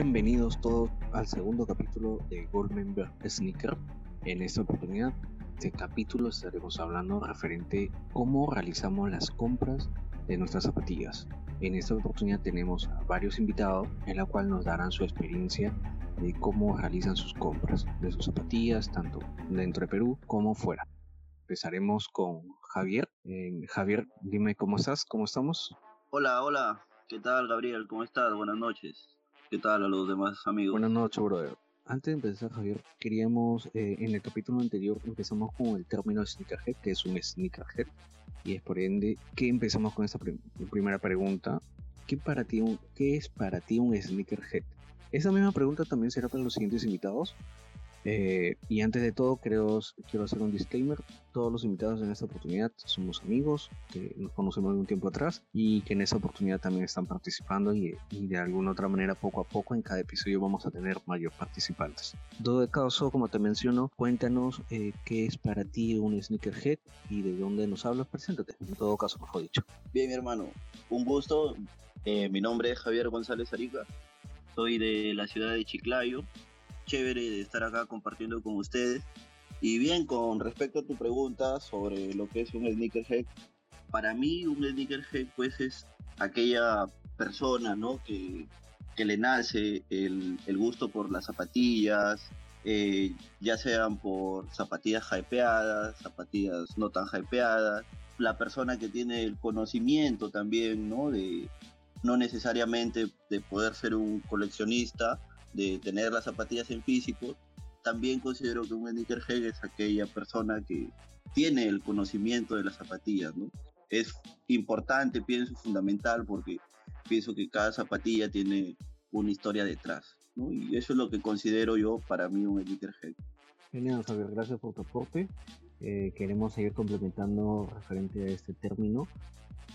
Bienvenidos todos al segundo capítulo de Goldmember Sneaker. En esta oportunidad, este capítulo estaremos hablando referente a cómo realizamos las compras de nuestras zapatillas. En esta oportunidad tenemos a varios invitados en la cual nos darán su experiencia de cómo realizan sus compras de sus zapatillas, tanto dentro de Perú como fuera. Empezaremos con Javier. Eh, Javier, dime cómo estás, cómo estamos. Hola, hola. ¿Qué tal, Gabriel? ¿Cómo estás? Buenas noches. ¿Qué tal a los demás amigos? Buenas noches, brother. Antes de empezar, Javier, queríamos, eh, en el capítulo anterior empezamos con el término sneakerhead, que es un sneakerhead, y es por ende que empezamos con esta primera pregunta. ¿Qué, para ti ¿Qué es para ti un sneakerhead? Esa misma pregunta también será para los siguientes invitados, eh, y antes de todo, creo, quiero hacer un disclaimer. Todos los invitados en esta oportunidad somos amigos que nos conocemos de un tiempo atrás y que en esta oportunidad también están participando y, de alguna otra manera poco a poco en cada episodio vamos a tener mayor participantes. todo caso, como te menciono, cuéntanos eh, qué es para ti un sneakerhead y de dónde nos hablas. Preséntate, en todo caso, mejor dicho. Bien, mi hermano, un gusto. Eh, mi nombre es Javier González Arica. Soy de la ciudad de Chiclayo, chévere de estar acá compartiendo con ustedes. Y bien, con respecto a tu pregunta sobre lo que es un sneakerhead, para mí un sneakerhead pues es aquella persona, ¿no? Que, que le nace el, el, gusto por las zapatillas, eh, ya sean por zapatillas hypeadas, zapatillas no tan hypeadas, la persona que tiene el conocimiento también, ¿no? De, no necesariamente de poder ser un coleccionista, de tener las zapatillas en físico, también considero que un sneakerhead es aquella persona que tiene el conocimiento de las zapatillas, ¿no? Es importante, pienso, fundamental, porque pienso que cada zapatilla tiene una historia detrás, ¿no? Y eso es lo que considero yo para mí un sneakerhead. Genial, Javier, gracias por tu aporte. Eh, queremos seguir complementando referente a este término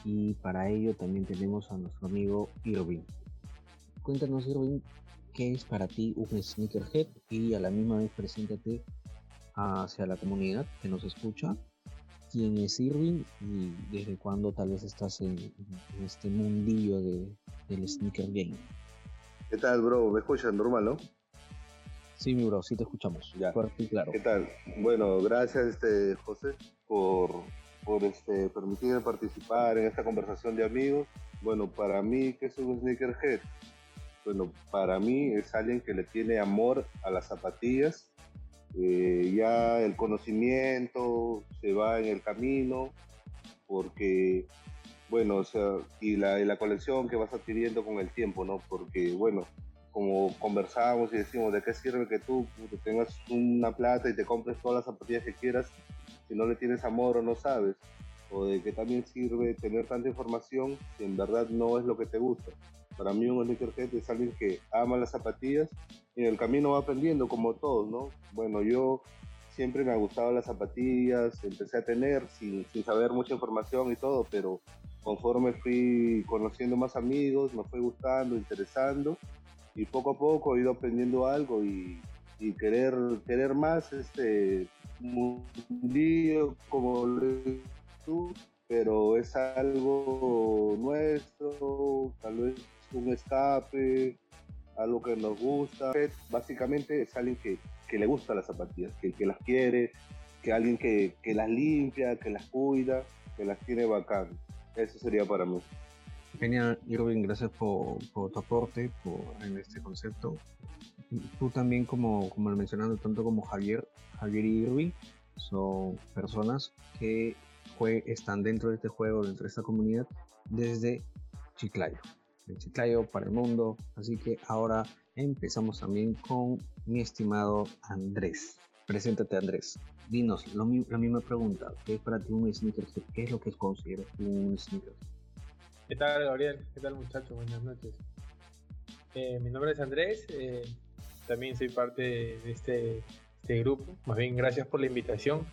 y para ello también tenemos a nuestro amigo Irving. Cuéntanos, Irving, qué es para ti un sneakerhead y a la misma vez preséntate hacia la comunidad que nos escucha. ¿Quién es Irving y desde cuándo tal vez estás en, este mundillo de, del sneaker game? ¿Qué tal, bro? ¿Me escuchan normal, no? Sí, mi bro, sí te escuchamos. Ya. Fuerte y claro. ¿Qué tal? Bueno, gracias, este, José, por, por este, permitirme participar en esta conversación de amigos. Bueno, para mí, ¿qué es un sneakerhead? Bueno, para mí es alguien que le tiene amor a las zapatillas. Eh, ya el conocimiento se va en el camino, porque, bueno, o sea, y la, colección que vas adquiriendo con el tiempo, ¿no? Porque, bueno, como conversamos y decimos, ¿de qué sirve que tú tengas una plata y te compres todas las zapatillas que quieras si no le tienes amor o no sabes? O de qué también sirve tener tanta información si en verdad no es lo que te gusta. Para mí un sneakerhead es alguien que ama las zapatillas y en el camino va aprendiendo como todos, ¿no? Bueno, yo siempre me ha gustado las zapatillas, empecé a tener sin, sin saber mucha información y todo, pero conforme fui conociendo más amigos, me fue gustando, interesando y poco a poco he ido aprendiendo algo y, y querer, querer más este mundillo como tú, pero es algo nuestro, tal vez un escape, algo que nos gusta. Básicamente es alguien que, que le gusta las zapatillas, que, que las quiere, que alguien que, que, las limpia, que las cuida, que las tiene bacán. Eso sería para mí. Genial, Irving, gracias por, por tu aporte por, en este concepto. Tú también, como, como mencionando, tanto como Javier, Javier y Irving, son personas que están dentro de este juego, dentro de esta comunidad, desde Chiclayo de Chiclayo para el mundo. Así que ahora empezamos también con mi estimado Andrés. Preséntate Andrés. Dinos lo, la misma pregunta. ¿Qué es para ti un sneaker? ¿Qué es lo que consideras un sneaker? ¿Qué tal Gabriel? ¿Qué tal muchachos? Buenas noches. Eh, mi nombre es Andrés. Eh, también soy parte de este, este grupo. Más bien gracias por la invitación.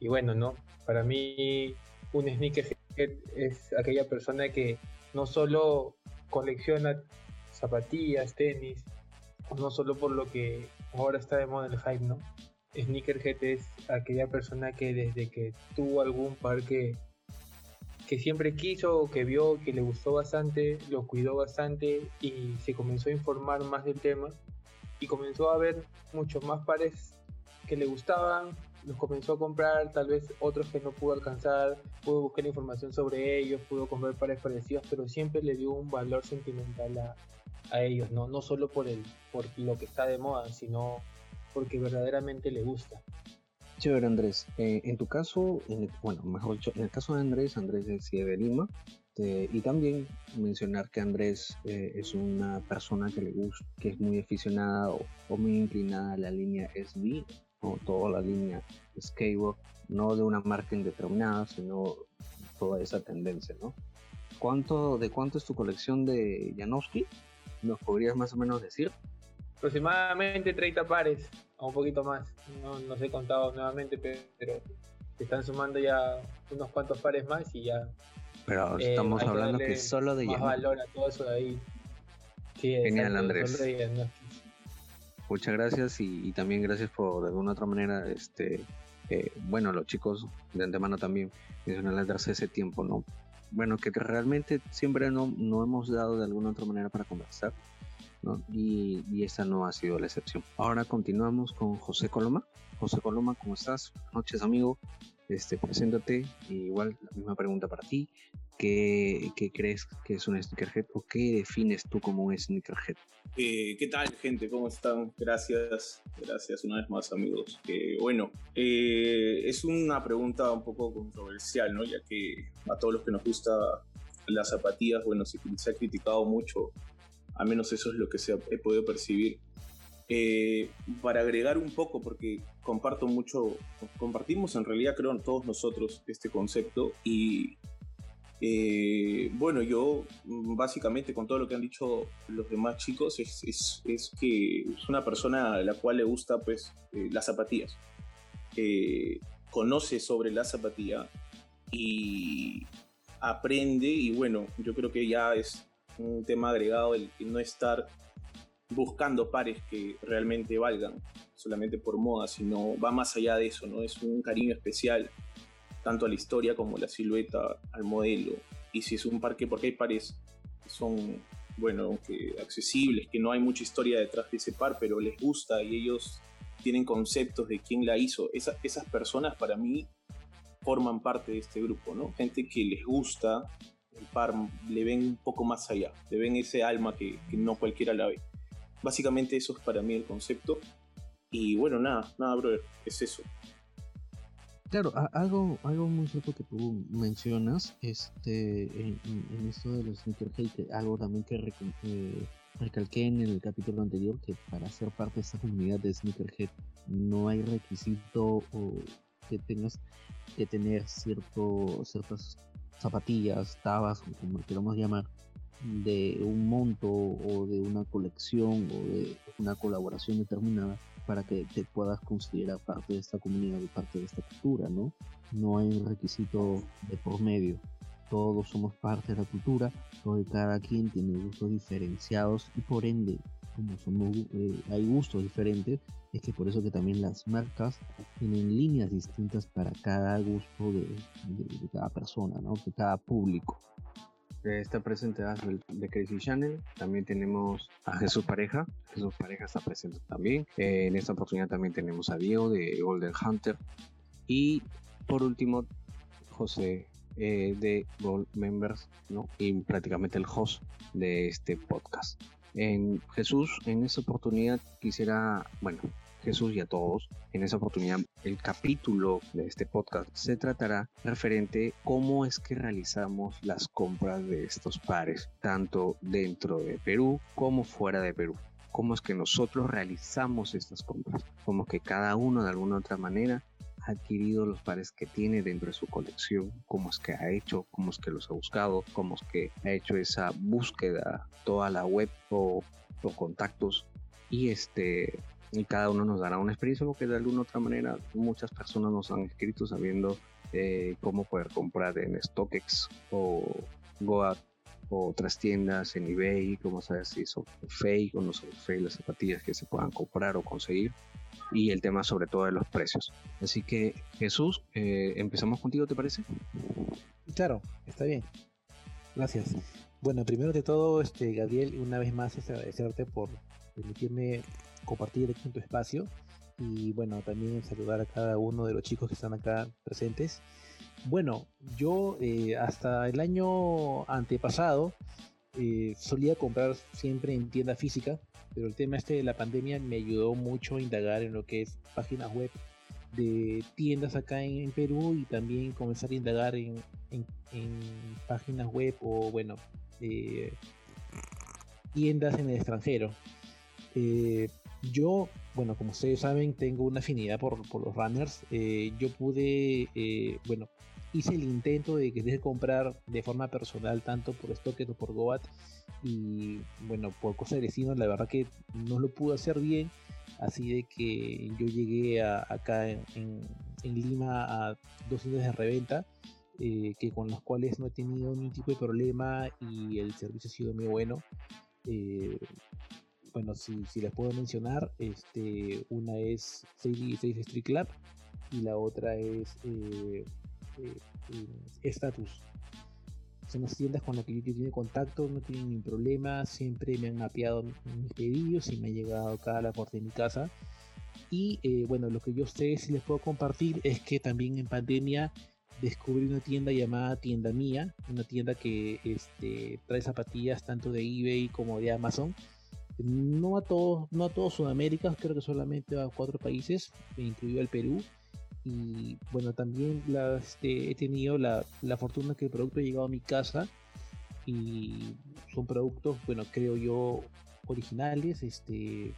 Y bueno, ¿no? Para mí un sneaker es aquella persona que no solo colecciona zapatillas, tenis, no solo por lo que ahora está de moda el hype, ¿no? Sneakerhead es aquella persona que desde que tuvo algún par que, que siempre quiso, que vio, que le gustó bastante, lo cuidó bastante y se comenzó a informar más del tema y comenzó a ver muchos más pares que le gustaban, los comenzó a comprar, tal vez otros que no pudo alcanzar, pudo buscar información sobre ellos, pudo comprar pares parecidos, pero siempre le dio un valor sentimental a, a ellos, ¿no? no solo por, el, por lo que está de moda, sino porque verdaderamente le gusta. Chévere, Andrés. Eh, en tu caso, bueno, mejor dicho, en el caso de Andrés, Andrés es de Lima. Este, y también mencionar que Andrés eh, es una persona que le gusta, que es muy aficionada o, muy inclinada a la línea SB o toda la línea skateboard, no de una marca indeterminada, sino toda esa tendencia, ¿no? ¿Cuánto, ¿De cuánto es tu colección de Janowski? ¿Nos podrías más o menos decir? Aproximadamente 30 pares, o un poquito más. No, no he contado nuevamente, pero se están sumando ya unos cuantos pares más y ya. Pero eh, estamos hablando que solo de más valor a todo eso de ahí. Genial, Andrés. Muchas gracias y, también gracias por de alguna otra manera, este, eh, bueno, los chicos de antemano también mencionarles darse ese tiempo, ¿no? Bueno, que realmente siempre no, no hemos dado de alguna otra manera para conversar y, y, esta no ha sido la excepción. Ahora continuamos con José Coloma. José Coloma, ¿cómo estás? Buenas noches, amigo. Este, preséntate. igual la misma pregunta para ti. ¿Qué, ¿Qué, crees que es un sneakerhead o qué defines tú como un sneakerhead? Eh, ¿Qué tal, gente? ¿Cómo están? Gracias, gracias una vez más, amigos. bueno, eh, es una pregunta un poco controversial, ¿no? Ya que a todos los que nos gusta las zapatillas, bueno, se, se ha criticado mucho al menos eso es lo que se ha, he podido percibir. Eh, para agregar un poco, porque comparto mucho, compartimos en realidad creo todos nosotros este concepto y eh, bueno, yo básicamente con todo lo que han dicho los demás chicos es, es, es que es una persona a la cual le gusta pues eh, las zapatillas, conoce sobre la zapatilla y aprende y bueno, yo creo que ya es un tema agregado el, no estar buscando pares que realmente valgan solamente por moda, sino va más allá de eso, ¿no? Es un cariño especial tanto a la historia como a la silueta, al modelo. Y si es un par que, porque hay pares que son, bueno, que accesibles, que no hay mucha historia detrás de ese par, pero les gusta y ellos tienen conceptos de quién la hizo. esas personas para mí forman parte de este grupo, ¿no? Gente que les gusta el par le ven un poco más allá, le ven ese alma que, no cualquiera la ve. Básicamente eso es para mí el concepto. Y bueno, nada, nada, brother, es eso. Claro, algo, algo muy cierto que tú mencionas, este, en, esto de los sneakerhead, algo también que eh, recalqué en el capítulo anterior, que para ser parte de esta comunidad de sneakerhead no hay requisito o que tengas que tener cierto, ciertas zapatillas, tabas, como queramos llamar, de un monto o de una colección o de una colaboración determinada para que te puedas considerar parte de esta comunidad y parte de esta cultura, ¿no? No hay un requisito de por medio. Todos somos parte de la cultura, todo cada quien tiene gustos diferenciados y por ende, como somos, eh, hay gustos diferentes, es que por eso que también las marcas tienen líneas distintas para cada gusto de, cada persona, ¿no? de cada público. Está presente de Crazy Channel, también tenemos a Jesús Pareja, Jesús Pareja está presente también, eh, en esta oportunidad también tenemos a Diego de Golden Hunter y por último José eh, de Gold Members ¿no? y prácticamente el host de este podcast. En Jesús, en esta oportunidad quisiera, bueno, Jesús y a todos, en esa oportunidad el capítulo de este podcast se tratará referente cómo es que realizamos las compras de estos pares, tanto dentro de Perú como fuera de Perú. Cómo es que nosotros realizamos estas compras, como que cada uno de alguna otra manera ha adquirido los pares que tiene dentro de su colección, cómo es que ha hecho, cómo es que los ha buscado, cómo es que ha hecho esa búsqueda, toda la web o, o contactos. Y este y cada uno nos dará una experiencia porque de alguna otra manera muchas personas nos han escrito sabiendo eh, cómo poder comprar en StockX o Goat o otras tiendas en eBay, cómo saber si son fake o no son fake las zapatillas que se puedan comprar o conseguir y el tema sobre todo de los precios. Así que Jesús, eh, empezamos contigo, ¿te parece? Claro, está bien. Gracias. Bueno, primero de todo, este, Gabriel, una vez más agradecerte por permitirme compartir aquí en tu espacio y bueno, también saludar a cada uno de los chicos que están acá presentes. Bueno, yo eh, hasta el año antepasado eh, solía comprar siempre en tienda física, pero el tema este de la pandemia me ayudó mucho a indagar en lo que es páginas web de tiendas acá en, Perú y también comenzar a indagar en, páginas web o bueno, eh, tiendas en el extranjero. Eh, yo, bueno, como ustedes saben, tengo una afinidad por, los runners. Eh, yo pude, bueno, hice el intento de querer comprar de forma personal, tanto por StockX o por Goat. Y bueno, por cosas de destino, la verdad que no lo pude hacer bien Así de que yo llegué acá en, Lima a dos tiendas de reventa, eh, que con las cuales no he tenido ningún tipo de problema y el servicio ha sido muy bueno. Eh, bueno, si, si, les puedo mencionar, este, una es 6 Street Club y la otra es eh, Status son las tiendas con las que yo tiene contacto, no tienen ningún problema, siempre me han mapeado mis pedidos y me ha llegado acá a la puerta de mi casa. Y eh, bueno, lo que yo sé si les puedo compartir es que también en pandemia descubrí una tienda llamada Tienda Mía, una tienda que este, trae zapatillas tanto de eBay como de Amazon. No a todos, no a todos Sudamérica, creo que solamente a cuatro países, incluido el Perú y bueno, también este, he tenido la, fortuna que el producto ha llegado a mi casa y son productos, bueno, creo yo, originales. Este,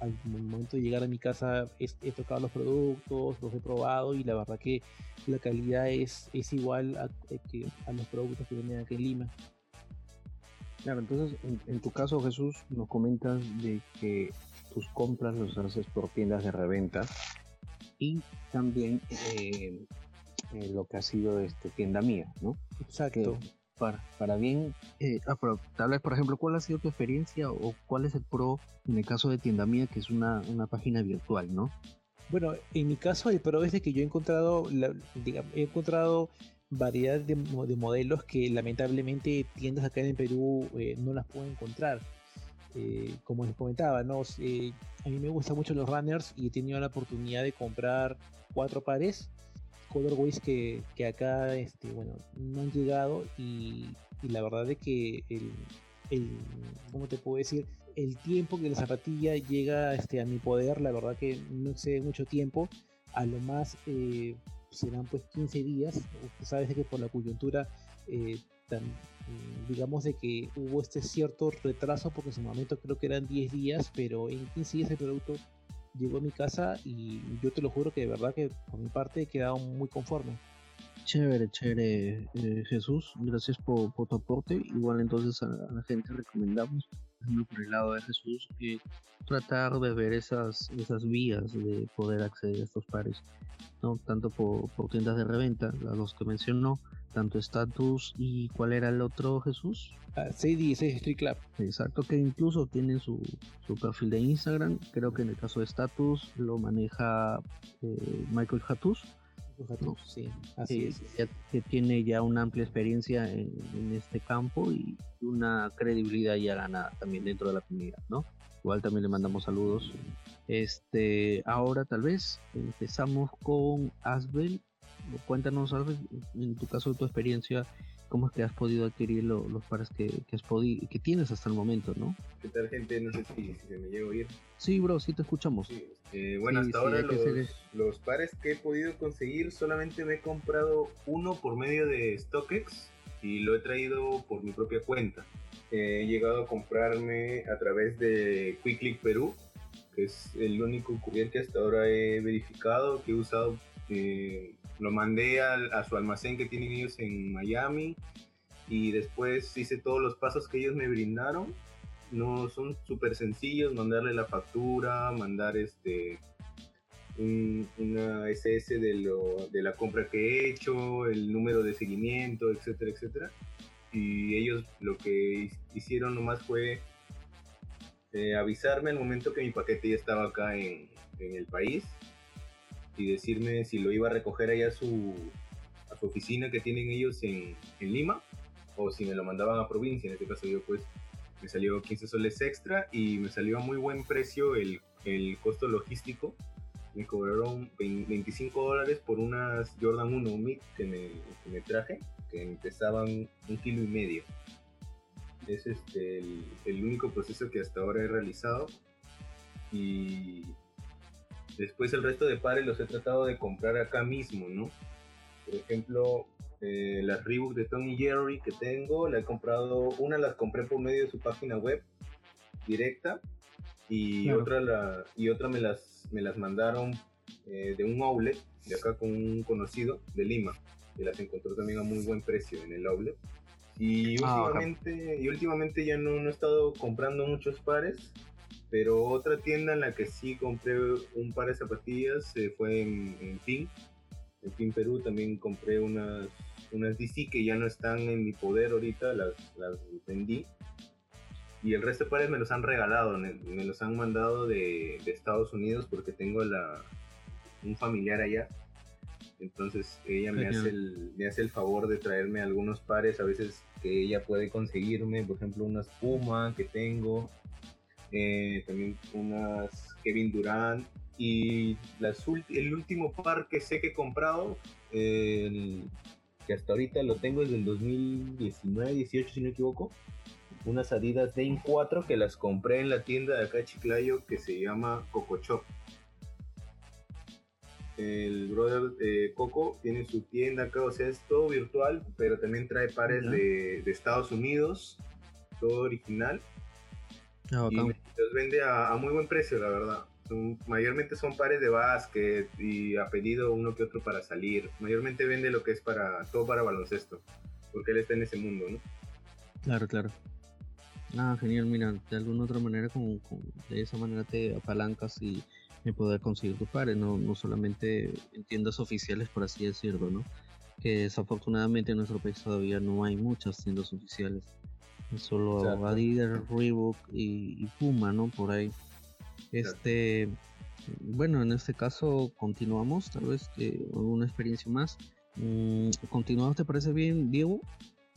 al momento de llegar a mi casa he, tocado los productos, los he probado y la verdad que la calidad es, es igual a, que, a los productos que venden aquí en Lima. Claro, entonces en, tu caso Jesús nos comentas de que tus compras los haces por tiendas de reventa y también eh, eh, lo que ha sido este, tienda mía, ¿no? Exacto. para, para bien, eh, ah, tal vez, por ejemplo, ¿cuál ha sido tu experiencia o cuál es el pro en el caso de tienda mía, que es una, una página virtual, ¿no? Bueno, en mi caso el pro es de que yo he encontrado, digamos, he encontrado variedad de, de, modelos que lamentablemente tiendas acá en Perú no las puedo encontrar. Eh, como les comentaba, ¿no? Eh, a mí me gustan mucho los runners y he tenido la oportunidad de comprar cuatro pares colorways que, que acá este, bueno, no han llegado y, la verdad es que el, el, ¿cómo te puedo decir? El tiempo que la zapatilla llega este, a mi poder, la verdad que no excede mucho tiempo, a lo más eh, serán pues 15 días, sabes que por la coyuntura tan, Mm, digamos de que hubo este cierto retraso porque en su momento creo que eran 10 días, pero en 15 días el producto llegó a mi casa y yo te lo juro que de verdad que por mi parte he quedado muy conforme. Chévere, chévere, eh, Jesús. Gracias por, tu aporte. Igual entonces a, la gente recomendamos, por el lado de Jesús, que tratar de ver esas, esas vías de poder acceder a estos pares, ¿no? Tanto por, por tiendas de reventa, las dos que mencionó, tanto Status y cuál era el otro Jesús. Ah, 616 Street Club. Exacto, que incluso tienen su, su, perfil de Instagram. Creo que en el caso de Status lo maneja eh, Michael Hatus. Sí, así es. que tiene ya una amplia experiencia en, en, este campo y una credibilidad ya ganada también dentro de la comunidad, ¿no? Igual también le mandamos saludos. Este, ahora tal vez empezamos con Asbel cuéntanos, algo en tu caso, tu experiencia, cómo es que has podido adquirir los pares que, has podido, que tienes hasta el momento, ¿no? ¿Qué tal, gente? No sé si, se me llega a oír. Sí, bro, sí te escuchamos. Eh, bueno, hasta ahora los, los, pares que he podido conseguir solamente me he comprado uno por medio de StockX y lo he traído por mi propia cuenta. he llegado a comprarme a través de QuickLink Perú, que es el único courier que hasta ahora he verificado, que he usado eh, lo mandé a, su almacén que tienen ellos en Miami y después hice todos los pasos que ellos me brindaron. No son súper sencillos, mandarle la factura, mandar este una SS de, lo, de la compra que he hecho, el número de seguimiento, etcétera, etcétera. Y ellos lo que hicieron nomás fue eh, avisarme el momento que mi paquete ya estaba acá en, en el país y decirme si lo iba a recoger allá a su, su oficina que tienen ellos en, en, Lima, o si me lo mandaban a provincia, en este caso yo pues me salió 15 soles extra y me salió a muy buen precio el, el costo logístico. Me cobraron 25 dólares por unas Jordan 1 Mid que me, que me traje, que pesaban un kilo y medio. Es este, el, el único proceso que hasta ahora he realizado. Y después el resto de pares los he tratado de comprar acá mismo, ¿no? Por ejemplo, eh, las Reebok de Tony Jerry que tengo, la he comprado, una las compré por medio de su página web directa y otra la, y otra me las me las mandaron eh, de un outlet de acá con un conocido de Lima que las encontró también a muy buen precio en el outlet. Y ah, últimamente y últimamente ya no, no, he estado comprando muchos pares pero otra tienda en la que sí compré un par de zapatillas eh, fue en, en Fin en Fin Perú también compré unas unas DC que ya no están en mi poder ahorita, las, las vendí. Y el resto de pares me los han regalado, me, los han mandado de, de, Estados Unidos porque tengo la, un familiar allá. Entonces ella me hace, el, me hace el favor de traerme algunos pares a veces que ella puede conseguirme, por ejemplo unas Puma que tengo, eh, también unas Kevin Durant y las el último par que sé que he comprado, el, que hasta ahorita lo tengo desde el 2019, 18 si no me equivoco, unas Adidas Dame 4 que las compré en la tienda de acá de Chiclayo que se llama Coco Shop. El brother de Coco tiene su tienda acá, o sea, es todo virtual, pero también trae pares de, de, Estados Unidos, todo original. Ah, y los vende a, a muy buen precio, la verdad mayormente son pares de básquet y ha pedido uno que otro para salir. Mayormente vende lo que es para todo para baloncesto, porque él está en ese mundo, ¿no? Claro, claro. Ah, genial, mira, de alguna otra manera, con, de esa manera te apalancas y me poder conseguir tus pares, no, no solamente en tiendas oficiales, por así decirlo, ¿no? Que desafortunadamente en nuestro país todavía no hay muchas tiendas oficiales. Solo Adidas, Reebok y, y Puma, ¿no? Por ahí. Este, bueno, en este caso continuamos, tal vez eh, alguna experiencia más. Mm, ¿Continuamos te parece bien, Diego?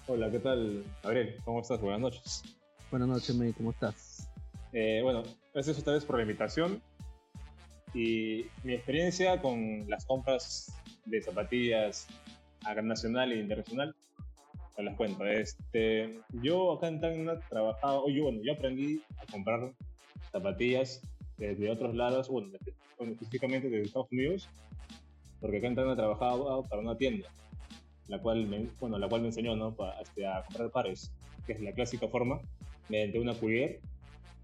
Hola, ¿qué tal, Gabriel? ¿Cómo estás? Buenas noches. Buenas noches, May, ¿cómo estás? Eh, bueno, gracias otra vez por la invitación. Y mi experiencia con las compras de zapatillas a gran nacional e internacional, te las cuento. Este, yo acá en Tacna he trabajado, o yo, bueno, yo aprendí a comprar zapatillas desde otros lados, bueno, específicamente desde Estados Unidos, porque acá en Tacna trabajaba para una tienda, la cual me, bueno, la cual me enseñó ¿no? Este, a comprar pares, que es la clásica forma, mediante una courier,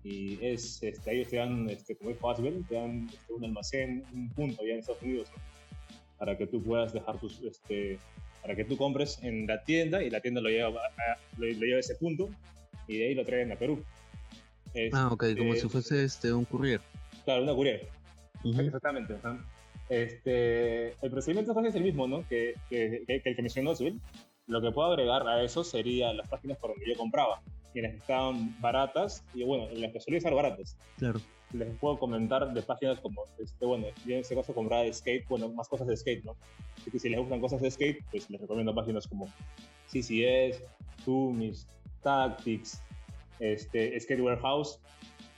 y es, este, ellos te dan, este, como es fácil, te dan este, un almacén, un punto allá en Estados Unidos, para que tú puedas dejar tus, este, para que tú compres en la tienda y la tienda lo lleva, a, lo, lleva a ese punto y de ahí lo traen a Perú ah, ok, como si fuese este, un courier. Claro, una courier. Exactamente. Este, el procedimiento es el mismo, ¿no? Que, que, que, el que mencionó Zul. Lo que puedo agregar a eso sería las páginas por donde yo compraba, y las que estaban baratas, y bueno, las que solían estar baratas. Claro. Les puedo comentar de páginas como, este, bueno, en este caso compraba de skate, bueno, más cosas de skate, ¿no? Así que si les gustan cosas de skate, pues les recomiendo páginas como CCS, Tumis, Tactics, este, Skate Warehouse.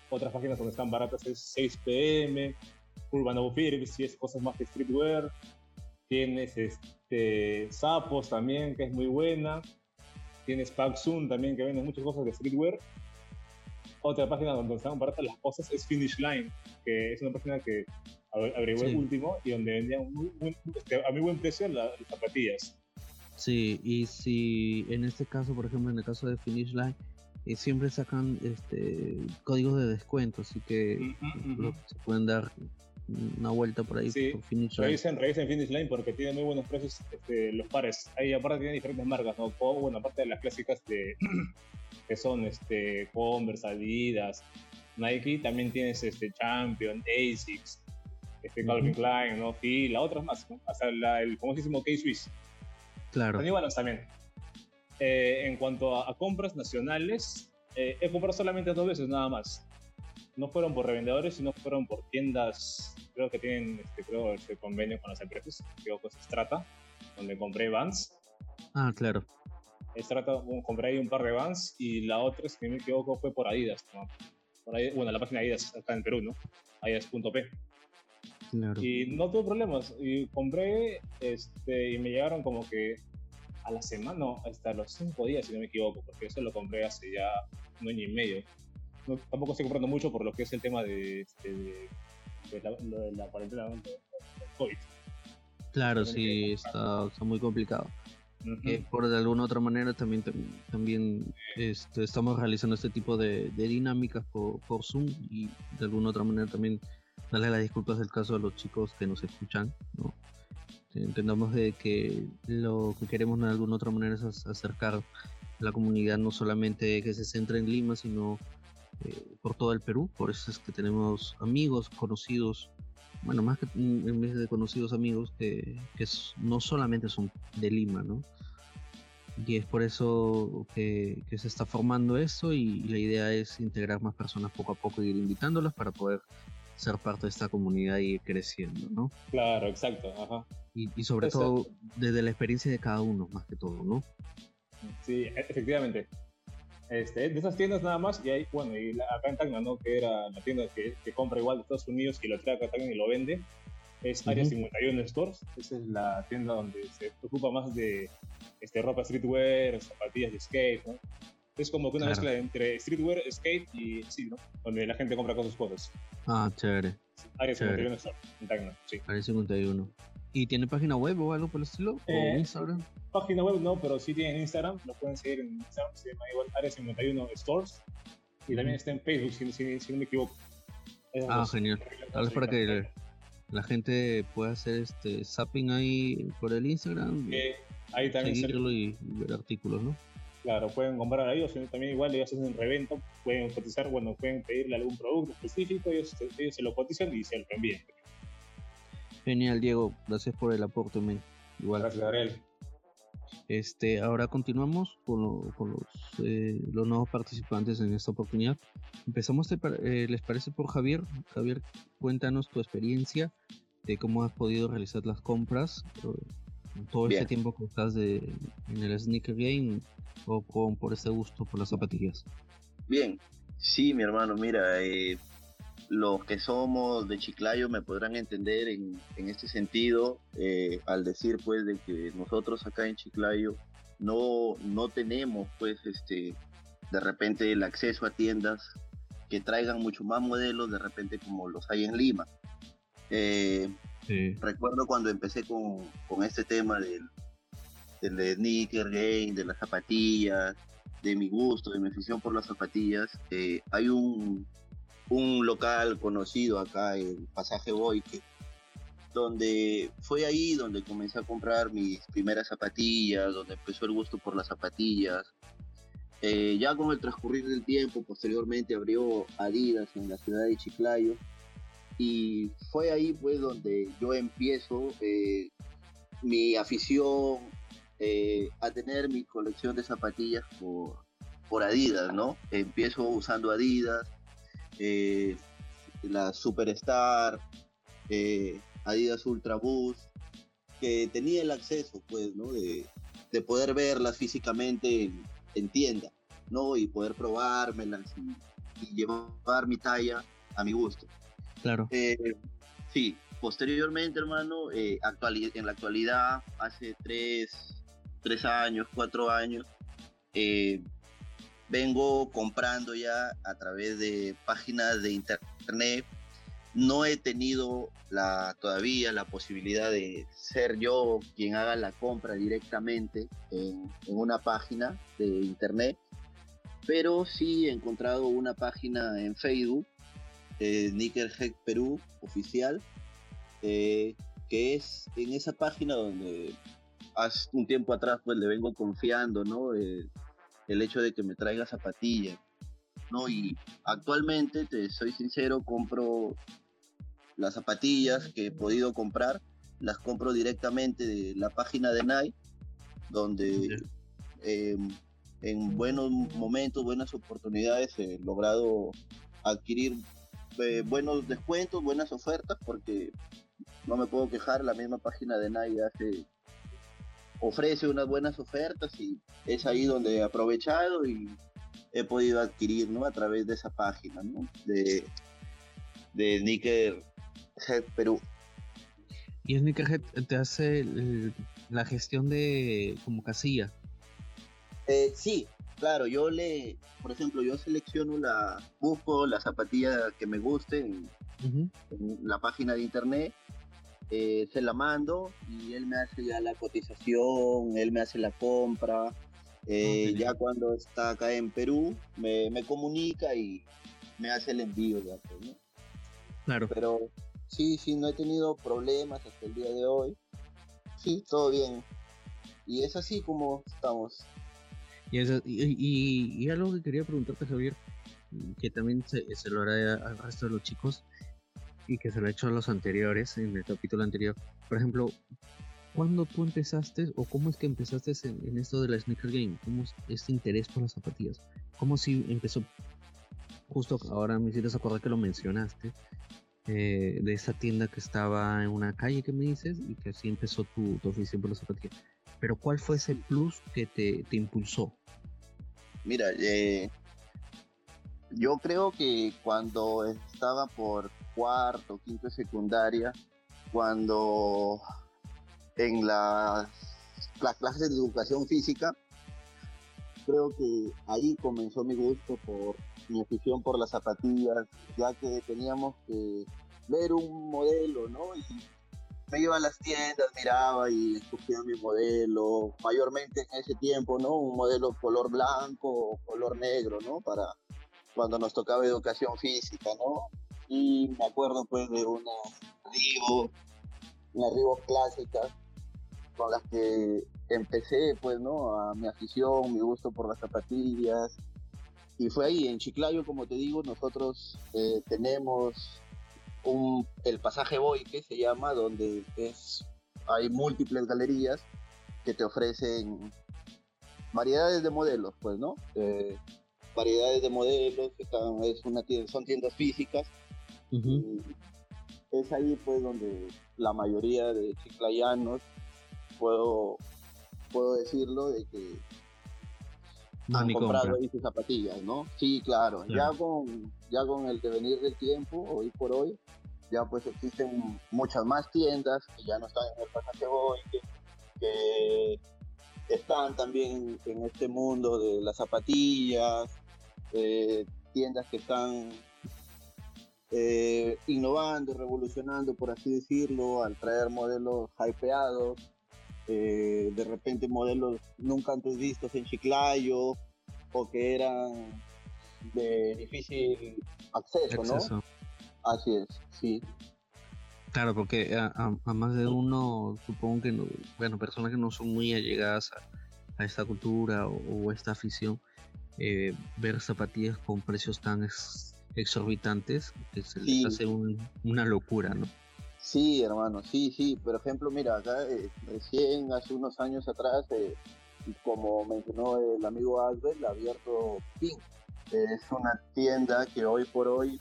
Otras páginas donde están baratas es 6pm, Urban Outfitters, si es cosas más de streetwear. Tienes este, Sapos también, que es muy buena. Tienes Paxun también, que vende muchas cosas de streetwear. Otra página donde están baratas las cosas es Finish Line, que es una página que averigué el último y donde vendían este, a muy buen precio las, las zapatillas. Sí, y si en este caso, por ejemplo, en el caso de Finish Line, y siempre sacan este códigos de descuento, así que se pueden dar una vuelta por ahí por Finish Line. Revisen, revisen Finish Line porque tiene muy buenos precios este, los pares. Ahí aparte tienen diferentes marcas, ¿no? Bueno, aparte de las clásicas de que son este Converse, Adidas, Nike, también tienes este Champion, ASICS, este Calvin Klein, ¿no? Fila, otras más, ¿no? Hasta el famosísimo K-Swiss. Claro. Son también. Eh, en cuanto a, compras nacionales, eh, he comprado solamente dos veces nada más. No fueron por revendedores, sino fueron por tiendas, creo que tienen este, creo, este convenio con las empresas, creo que se trata. donde compré Vans. Ah, claro. Compré ahí un par de Vans y la otra, si no me equivoco, fue por Adidas. Por ahí, bueno, la página Adidas acá en Perú, ¿no? Adidas.p. Claro. Y no tuve problemas. Y compré este, y me llegaron como que a la semana, no, hasta los cinco días, si no me equivoco, porque eso lo compré hace ya un año y medio. tampoco estoy comprando mucho por lo que es el tema de, este, de, la, de la cuarentena del COVID. Claro, sí, está, está, muy complicado. Eh, por de alguna otra manera también también este, estamos realizando este tipo de, de dinámicas por, por, Zoom y de alguna otra manera también darle las disculpas del caso a los chicos que nos escuchan, ¿no? Entendamos de que lo que queremos de alguna otra manera es acercar la comunidad no solamente que se centra en Lima, sino eh, por todo el Perú. Por eso es que tenemos amigos, conocidos, bueno, más que en vez de conocidos amigos, que, que no solamente son de Lima, ¿no? Y es por eso que, que, se está formando esto y la idea es integrar más personas poco a poco y ir invitándolas para poder ser parte de esta comunidad y ir creciendo, ¿no? Claro, exacto, ajá. Y, sobre todo desde la experiencia de cada uno, más que todo, ¿no? Sí, e, efectivamente. Este, de esas tiendas nada más, y hay, bueno, y acá en Tacna, ¿no? Que era la tienda que, que, compra igual de Estados Unidos, que lo trae acá Tacna y lo vende, es Área 51 Stores. Esa es la tienda donde se ocupa más de este, ropa streetwear, zapatillas de skate, ¿no? Es como que una mezcla entre streetwear, skate y sí, ¿no? Donde la gente compra cosas cosas. Ah, chévere. Área 51 Store, en Tacna, sí. Área 51. ¿Y tiene página web o algo por el estilo? ¿O eh, Instagram? Página web no, pero sí tiene Instagram. Lo pueden seguir en Instagram. Se llama igual Área 51 Stores. Y también está en Facebook, si, si, no me equivoco. ah, genial. Tal vez para que la gente pueda hacer este zapping ahí por el Instagram. ahí también seguirlo y ver artículos, ¿no? Claro, pueden comprar ahí o también igual ellos hacen un revento, pueden cotizar, bueno, pueden pedirle algún producto específico, ellos, ellos se lo cotizan y se lo envían. Genial, Diego. Gracias por el aporte, men. Igual. Gracias, Gabriel. Este, ahora continuamos con, los, eh, los nuevos participantes en esta oportunidad. Empezamos, eh, ¿les parece por Javier? Javier, cuéntanos tu experiencia de cómo has podido realizar las compras eh, todo este tiempo que estás de, en el sneaker game o con, por este gusto por las zapatillas. Bien, sí, mi hermano, mira, eh, los que somos de Chiclayo me podrán entender en, este sentido eh, al decir pues de que nosotros acá en Chiclayo no, no tenemos pues este de repente el acceso a tiendas que traigan mucho más modelos de repente como los hay en Lima. Eh, recuerdo cuando empecé con, este tema del, del sneaker game, de las zapatillas, de mi gusto, de mi afición por las zapatillas, eh, hay un, un local conocido acá en Pasaje Boyque, donde fue ahí donde comencé a comprar mis primeras zapatillas, donde empezó el gusto por las zapatillas. Eh, ya con el transcurrir del tiempo, posteriormente abrió Adidas en la ciudad de Chiclayo y fue ahí pues donde yo empiezo eh, mi afición eh, a tener mi colección de zapatillas por, por Adidas, ¿no? Empiezo usando Adidas, eh, la Superstar, eh, Adidas Ultra Boost, que tenía el acceso, pues, ¿no? De, poder verlas físicamente en, tienda, ¿no? Y poder probármelas y, y, llevar mi talla a mi gusto. Claro. Eh, sí, posteriormente, hermano, en la actualidad, hace tres, tres años, cuatro años, vengo comprando ya a través de páginas de internet. No he tenido la, todavía la posibilidad de ser yo quien haga la compra directamente en, una página de internet, pero sí he encontrado una página en Facebook, eh, Sneakerhead Perú oficial, eh, que es en esa página donde hace un tiempo atrás pues le vengo confiando, ¿no? Eh, el hecho de que me traiga zapatillas, ¿no? Y actualmente, te soy sincero, compro las zapatillas que he podido comprar, las compro directamente de la página de Nike, donde em, en buenos momentos, buenas oportunidades he logrado adquirir eh, buenos descuentos, buenas ofertas, porque no me puedo quejar, la misma página de Nike hace ofrece unas buenas ofertas y es ahí donde he aprovechado y he podido adquirir, ¿no? A través de esa página, ¿no? De, de Sneakerhead Perú. Y Sneakerhead te hace la gestión de como casilla. Eh, sí, claro, yo le, por ejemplo, yo selecciono la, busco la zapatilla que me guste en, la página de internet, eh, se la mando y él me hace ya la cotización, él me hace la compra. Eh, ya cuando está acá en Perú, me, comunica y me hace el envío ya, pues, Claro. Pero sí, sí, no he tenido problemas hasta el día de hoy. Sí, todo bien. Y es así como estamos. Y, algo que quería preguntarte, Javier, que también se, lo hará al resto de los chicos y que se lo ha hecho a los anteriores, en el capítulo anterior. Por ejemplo, ¿cuándo tú empezaste o cómo es que empezaste en, esto de la sneaker game? ¿Cómo es este interés por las zapatillas? ¿Cómo si empezó? Justo ahora me hiciste acordar que lo mencionaste, eh, de esa tienda que estaba en una calle que me dices y que así empezó tu, tu afición por las zapatillas. Pero ¿cuál fue ese plus que te, te impulsó? Mira, eh, yo creo que cuando estaba por cuarto, quinto de secundaria, cuando en las, las clases de educación física, creo que ahí comenzó mi gusto por mi afición por las zapatillas, ya que teníamos que ver un modelo, ¿no? Y me iba a las tiendas, miraba y escogía mi modelo, mayormente en ese tiempo, ¿no? Un modelo color blanco o color negro, ¿no? Para cuando nos tocaba educación física, ¿no? Y me acuerdo pues de una Rivo, una Rivo clásica con las que empecé pues, ¿no? A mi afición, mi gusto por las zapatillas. Y fue ahí, en Chiclayo, como te digo, nosotros eh, tenemos el pasaje Boy que se llama, donde es, hay múltiples galerías que te ofrecen variedades de modelos, pues, ¿no? Eh, variedades de modelos, están, es una son tiendas físicas. es ahí, pues, donde la mayoría de chiclayanos, puedo, puedo decirlo, de que han comprado ahí sus zapatillas, ¿no? Sí, claro. Ya con ya con el devenir del tiempo, hoy por hoy, ya pues existen muchas más tiendas que ya no están en el pasaje hoy, que, están también en este mundo de las zapatillas, eh, tiendas que están eh, innovando, revolucionando, por así decirlo, al traer modelos hypeados, eh, de repente modelos nunca antes vistos en Chiclayo o que eran de difícil acceso, ¿no? Así es, sí. Claro, porque a, más de uno, supongo que, no, bueno, personas que no son muy allegadas a, esta cultura o, esta afición, eh, ver zapatillas con precios tan exorbitantes, que se les hace una locura, ¿no? Sí, hermano, sí, sí. Por ejemplo, mira, acá eh, recién, hace unos años atrás, eh, como mencionó el amigo Albert, abierto Pink. Es una tienda que hoy por hoy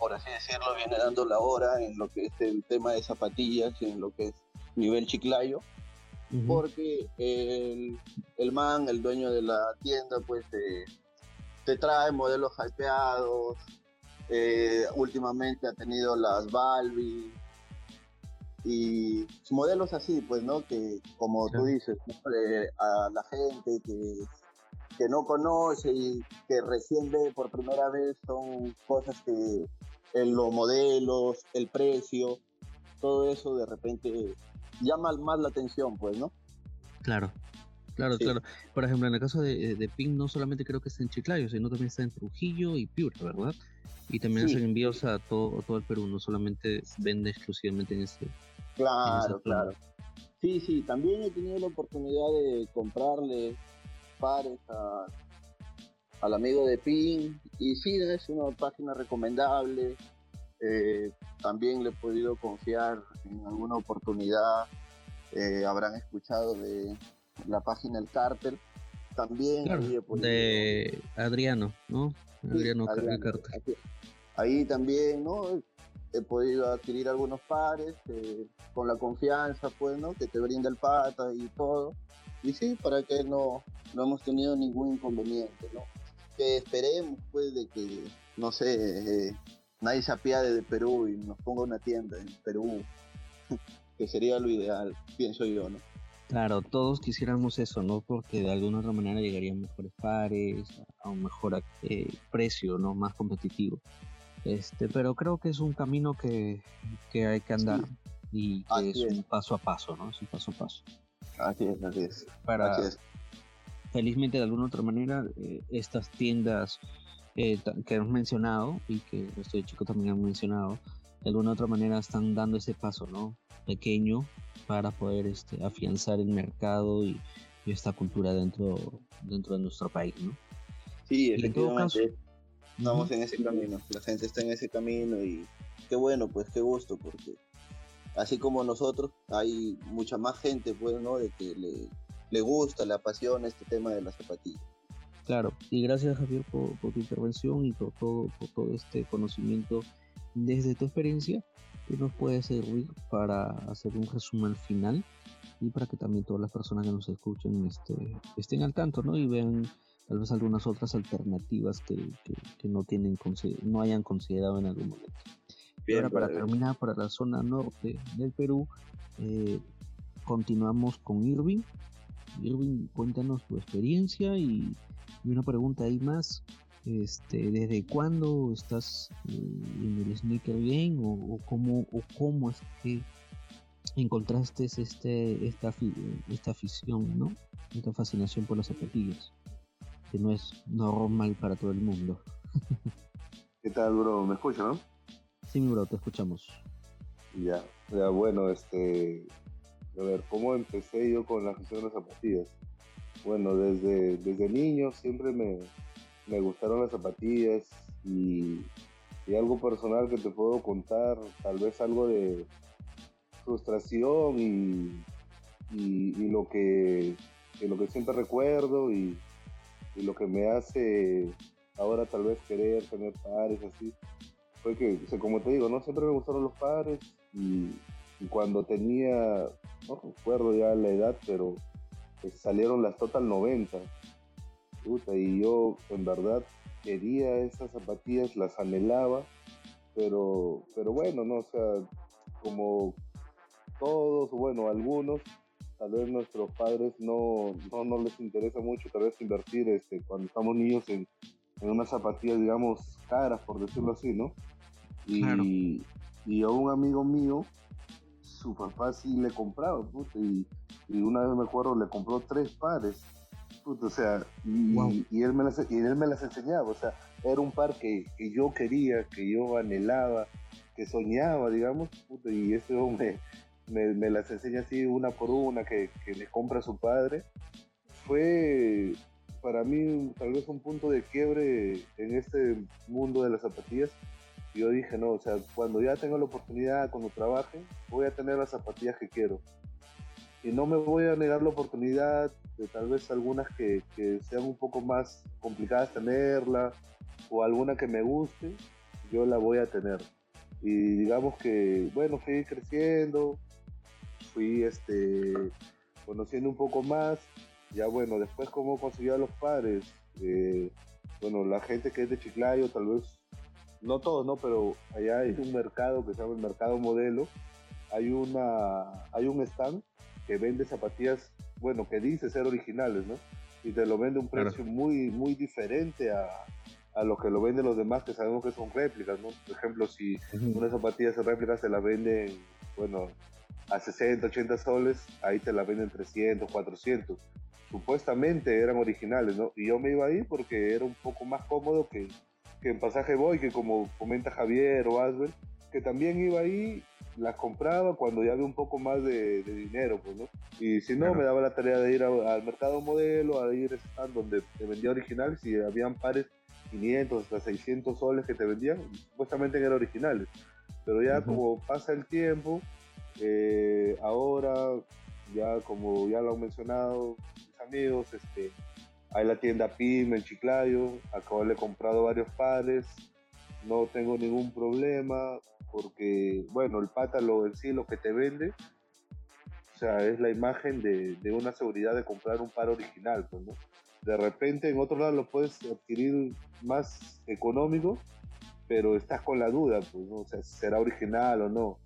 por así decirlo, viene dando la hora en lo que es el tema de zapatillas y en lo que es nivel chiclayo, porque el, man, el dueño de la tienda, pues te, trae modelos hypeados, eh, últimamente ha tenido las Balbi y modelos así, pues, ¿no? Que como tú dices, a la gente que que no conoce y que recién ve por primera vez son cosas que en los modelos, el precio, todo eso de repente llama más la atención, pues, ¿no? Claro, claro, claro. Por ejemplo, en el caso de, de Pink, no solamente creo que está en Chiclayo, sino también está en Trujillo y Piura, ¿verdad? Y también hacen envíos a todo, todo el Perú, no solamente vende exclusivamente en este. Claro, claro. Sí, sí, también he tenido la oportunidad de comprarle pares a al amigo de PIN. Y sí, es una página recomendable. Eh, también le he podido confiar en alguna oportunidad. Eh, habrán escuchado de la página El Cártel. También de Adriano, ¿no? Adriano, Ahí también, ¿no? he podido adquirir algunos pares eh, con la confianza, pues, ¿no? Que te brinda el pata y todo. Y sí, para que no, no hemos tenido ningún inconveniente, ¿no? Que esperemos, pues, de que, no sé, eh, nadie se apiade de Perú y nos ponga una tienda en Perú, que sería lo ideal, pienso yo, ¿no? Claro, todos quisiéramos eso, ¿no? Porque de alguna otra manera llegarían mejores pares, a un mejor eh, precio, ¿no? Más competitivo. Este, pero creo que es un camino que, que hay que andar y que es, un paso a paso, ¿no? Es un paso a paso. Así es, así es. Para, Felizmente, de alguna otra manera, eh, estas tiendas eh, que hemos mencionado y que de chicos también han mencionado, de alguna otra manera están dando ese paso, ¿no? Pequeño para poder este, afianzar el mercado y, esta cultura dentro, dentro de nuestro país, ¿no? Sí, efectivamente. Estamos en ese camino, la gente está en ese camino y qué bueno, pues qué gusto, porque así como nosotros, hay mucha más gente, pues, ¿no? De que le, le gusta, le apasiona este tema de las zapatillas. Claro, y gracias Javier por, tu intervención y por todo, por todo este conocimiento desde tu experiencia que nos puede servir para hacer un resumen final y para que también todas las personas que nos escuchen este, estén al tanto ¿no? y vean tal vez algunas otras alternativas que, que, no, tienen, no hayan considerado en algún momento. y ahora para terminar, para la zona norte del Perú, eh, continuamos con Irving. Irving, cuéntanos tu experiencia y, y una pregunta ahí más. Este, ¿Desde cuándo estás eh, en el sneaker game o, cómo, o cómo es que encontraste este, esta, esta afición, ¿no? esta fascinación por las zapatillas? Que no es normal para todo el mundo. ¿Qué tal, bro? ¿Me escuchas, no? Sí, mi bro, te escuchamos. Ya, ya, bueno, este. A ver, ¿cómo empecé yo con la afición de las zapatillas? Bueno, desde, desde niño siempre me, me gustaron las zapatillas y, algo personal que te puedo contar, tal vez algo de frustración y, y, lo, que, lo que siempre recuerdo y, lo que me hace ahora tal vez querer tener pares así, fue que, como te digo, no siempre me gustaron los pares y, cuando tenía, no recuerdo ya la edad, pero salieron las Total 90 y yo en verdad quería esas zapatillas, las anhelaba, pero, pero bueno, no, o sea, como todos, bueno, algunos, tal vez nuestros padres no, no, les interesa mucho tal vez invertir este, cuando estamos niños en, en unas zapatillas, digamos, caras, por decirlo así, ¿no? Y, y a un amigo mío, su papá sí le compraba, y, y una vez me acuerdo, le compró tres pares o sea, y, él me las, y él me las enseñaba, o sea, era un par que, yo quería, que yo anhelaba, que soñaba, digamos, y ese hombre me, las enseña así una por una, que, que le compra a su padre. Fue para mí tal vez un punto de quiebre en este mundo de las zapatillas. Yo dije, no, o sea, cuando ya tenga la oportunidad, cuando trabaje, voy a tener las zapatillas que quiero. Y no me voy a negar la oportunidad de tal vez algunas que, sean un poco más complicadas tenerla o alguna que me guste, yo la voy a tener. Y digamos que, bueno, fui creciendo, fui este, conociendo un poco más, ya bueno, después cómo conseguí a los padres, eh, bueno, la gente que es de Chiclayo, tal vez, no todos, ¿no? Pero allá hay un mercado que se llama el Mercado Modelo, hay, una, hay un stand que vende zapatillas, bueno, que dice ser originales, ¿no? Y te lo vende a un precio muy, muy diferente a, a lo que lo venden los demás, que sabemos que son réplicas, ¿no? Por ejemplo, si una zapatilla es réplica, se la venden, bueno, a 60, 80 soles, ahí te la venden 300, 400. Supuestamente eran originales, ¿no? Y yo me iba ahí porque era un poco más cómodo que, que en Pasaje Boy, que como comenta Javier o Asbel, que también iba ahí las compraba cuando ya había un poco más de, dinero, pues, ¿no? Y si no, me daba la tarea de ir al mercado modelo, a ir a donde te vendía originales y habían pares 500 hasta 600 soles que te vendían, supuestamente eran originales. Pero ya como pasa el tiempo, eh, ahora, ya como ya lo han mencionado mis amigos, este, hay la tienda PIM en Chiclayo, acabo de comprado varios pares, no tengo ningún problema, porque, bueno, el pátalo en sí lo que te vende, o sea, es la imagen de, de una seguridad de comprar un par original, pues, ¿no? De repente en otro lado lo puedes adquirir más económico, pero estás con la duda, pues, ¿no? O sea, será original o no.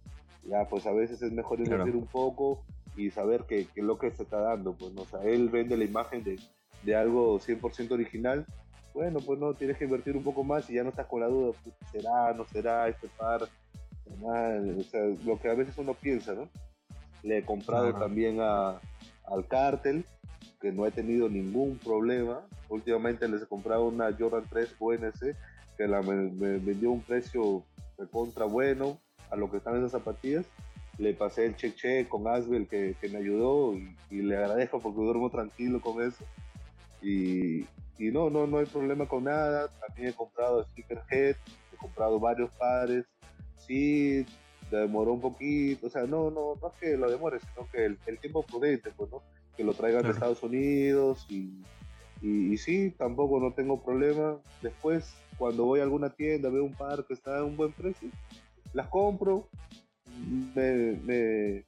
Ya, pues a veces es mejor invertir un poco y saber que, que, lo que se está dando, pues, ¿no? O sea, él vende la imagen de, de algo 100% original, bueno, pues no, tienes que invertir un poco más y ya no estás con la duda, pues, será, no será, este par, o sea, lo que a veces uno piensa, ¿no? Le he comprado también a, al Cártel, que no he tenido ningún problema. Últimamente les he comprado una Jordan 3 UNC, que la, me, vendió un precio de contra bueno a lo que están esas zapatillas. Le pasé el check check con Asbel que, que me ayudó y, y, le agradezco porque duermo tranquilo con eso. Y, y no, no, no hay problema con nada. También he comprado Head, he comprado varios pares. Sí, demoró un poquito, o sea, no, no, no es que lo demore, sino que el, el tiempo prudente, pues, ¿no? Que lo traigan de Estados Unidos y, y, sí, tampoco no tengo problema. Después, cuando voy a alguna tienda, veo un par que está a un buen precio, las compro, me, me,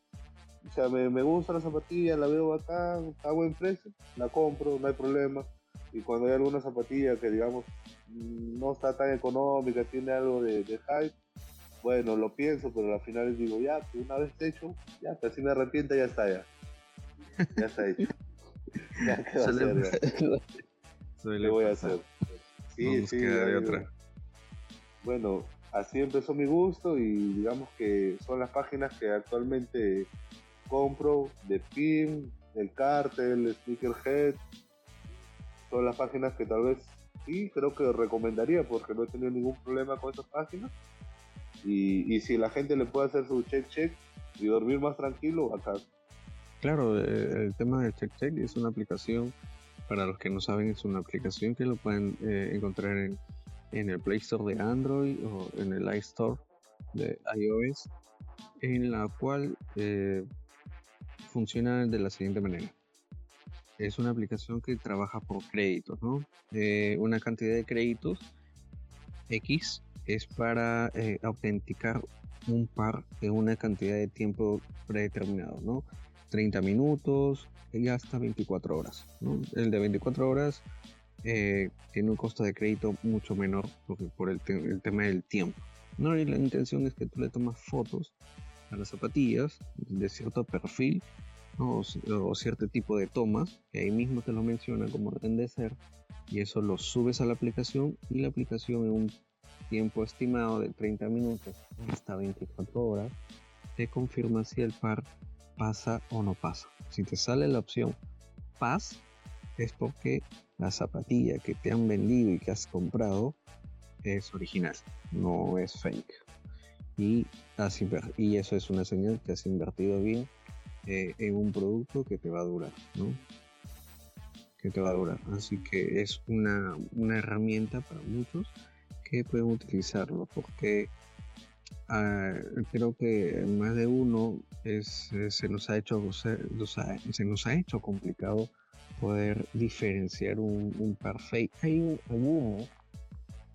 o sea, me, me gusta la zapatilla, la veo acá, está a buen precio, la compro, no hay problema y cuando hay alguna zapatilla que digamos no está tan económica, tiene algo de, hype, bueno, lo pienso, pero al final digo, ya, que una vez hecho, ya, que si me arrepiento, ya está, ya. Ya está hecho. ya, ¿qué va a hacer? ¿Qué voy a hacer? Sí, sí. otra. Bueno, así empezó mi gusto y digamos que son las páginas que actualmente compro de PIM, el Cartel, Sneakerhead, son las páginas que tal vez sí creo que recomendaría porque no he tenido ningún problema con esas páginas. Y, y si la gente le puede hacer su check check y dormir más tranquilo, acá. Claro, eh, el tema del check check es una aplicación, para los que no saben, es una aplicación que lo pueden eh, encontrar en, en el Play Store de Android o en el iStore de iOS, en la cual eh, funciona de la siguiente manera es una aplicación que trabaja por créditos, ¿no? Eh, una cantidad de créditos X es para eh, autenticar un par en una cantidad de tiempo predeterminado, ¿no? 30 minutos y hasta 24 horas, ¿no? El de 24 horas eh, tiene un costo de crédito mucho menor porque por el, el, tema del tiempo, ¿no? Y la intención es que tú le tomas fotos las zapatillas de cierto perfil o, cierto tipo de tomas, que ahí mismo te lo menciona como orden de ser, y eso lo subes a la aplicación y la aplicación en un tiempo estimado de 30 minutos hasta 24 horas te confirma si el par pasa o no pasa. Si te sale la opción paz, es porque la zapatilla que te han vendido y que has comprado es original, no es fake. Y, y eso es una señal que has invertido bien eh, en un producto que te va a durar, ¿no? Que te va a durar. Así que es una, una herramienta para muchos que pueden utilizarlo porque ah, creo que más de uno es, se nos ha hecho se, se, nos ha hecho complicado poder diferenciar un, un par fake. Hay un, algunos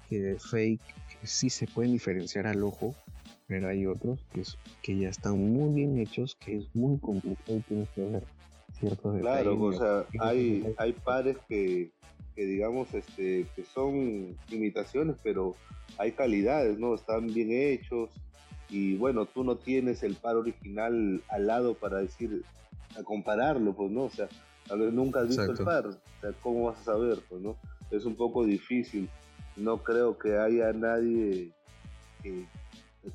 que fake que sí se pueden diferenciar al ojo, pero hay otros que, que ya están muy bien hechos, que es muy complicado y tienes que ver ciertos Claro, o sea, hay, hay pares que, que, digamos, este, que son imitaciones, pero hay calidades, ¿no? Están bien hechos y bueno, tú no tienes el par original al lado para decir, a compararlo, pues, ¿no? O sea, tal vez nunca has visto el par, o sea, ¿cómo vas a saber, pues, ¿no? Es un poco difícil. No creo que haya nadie que,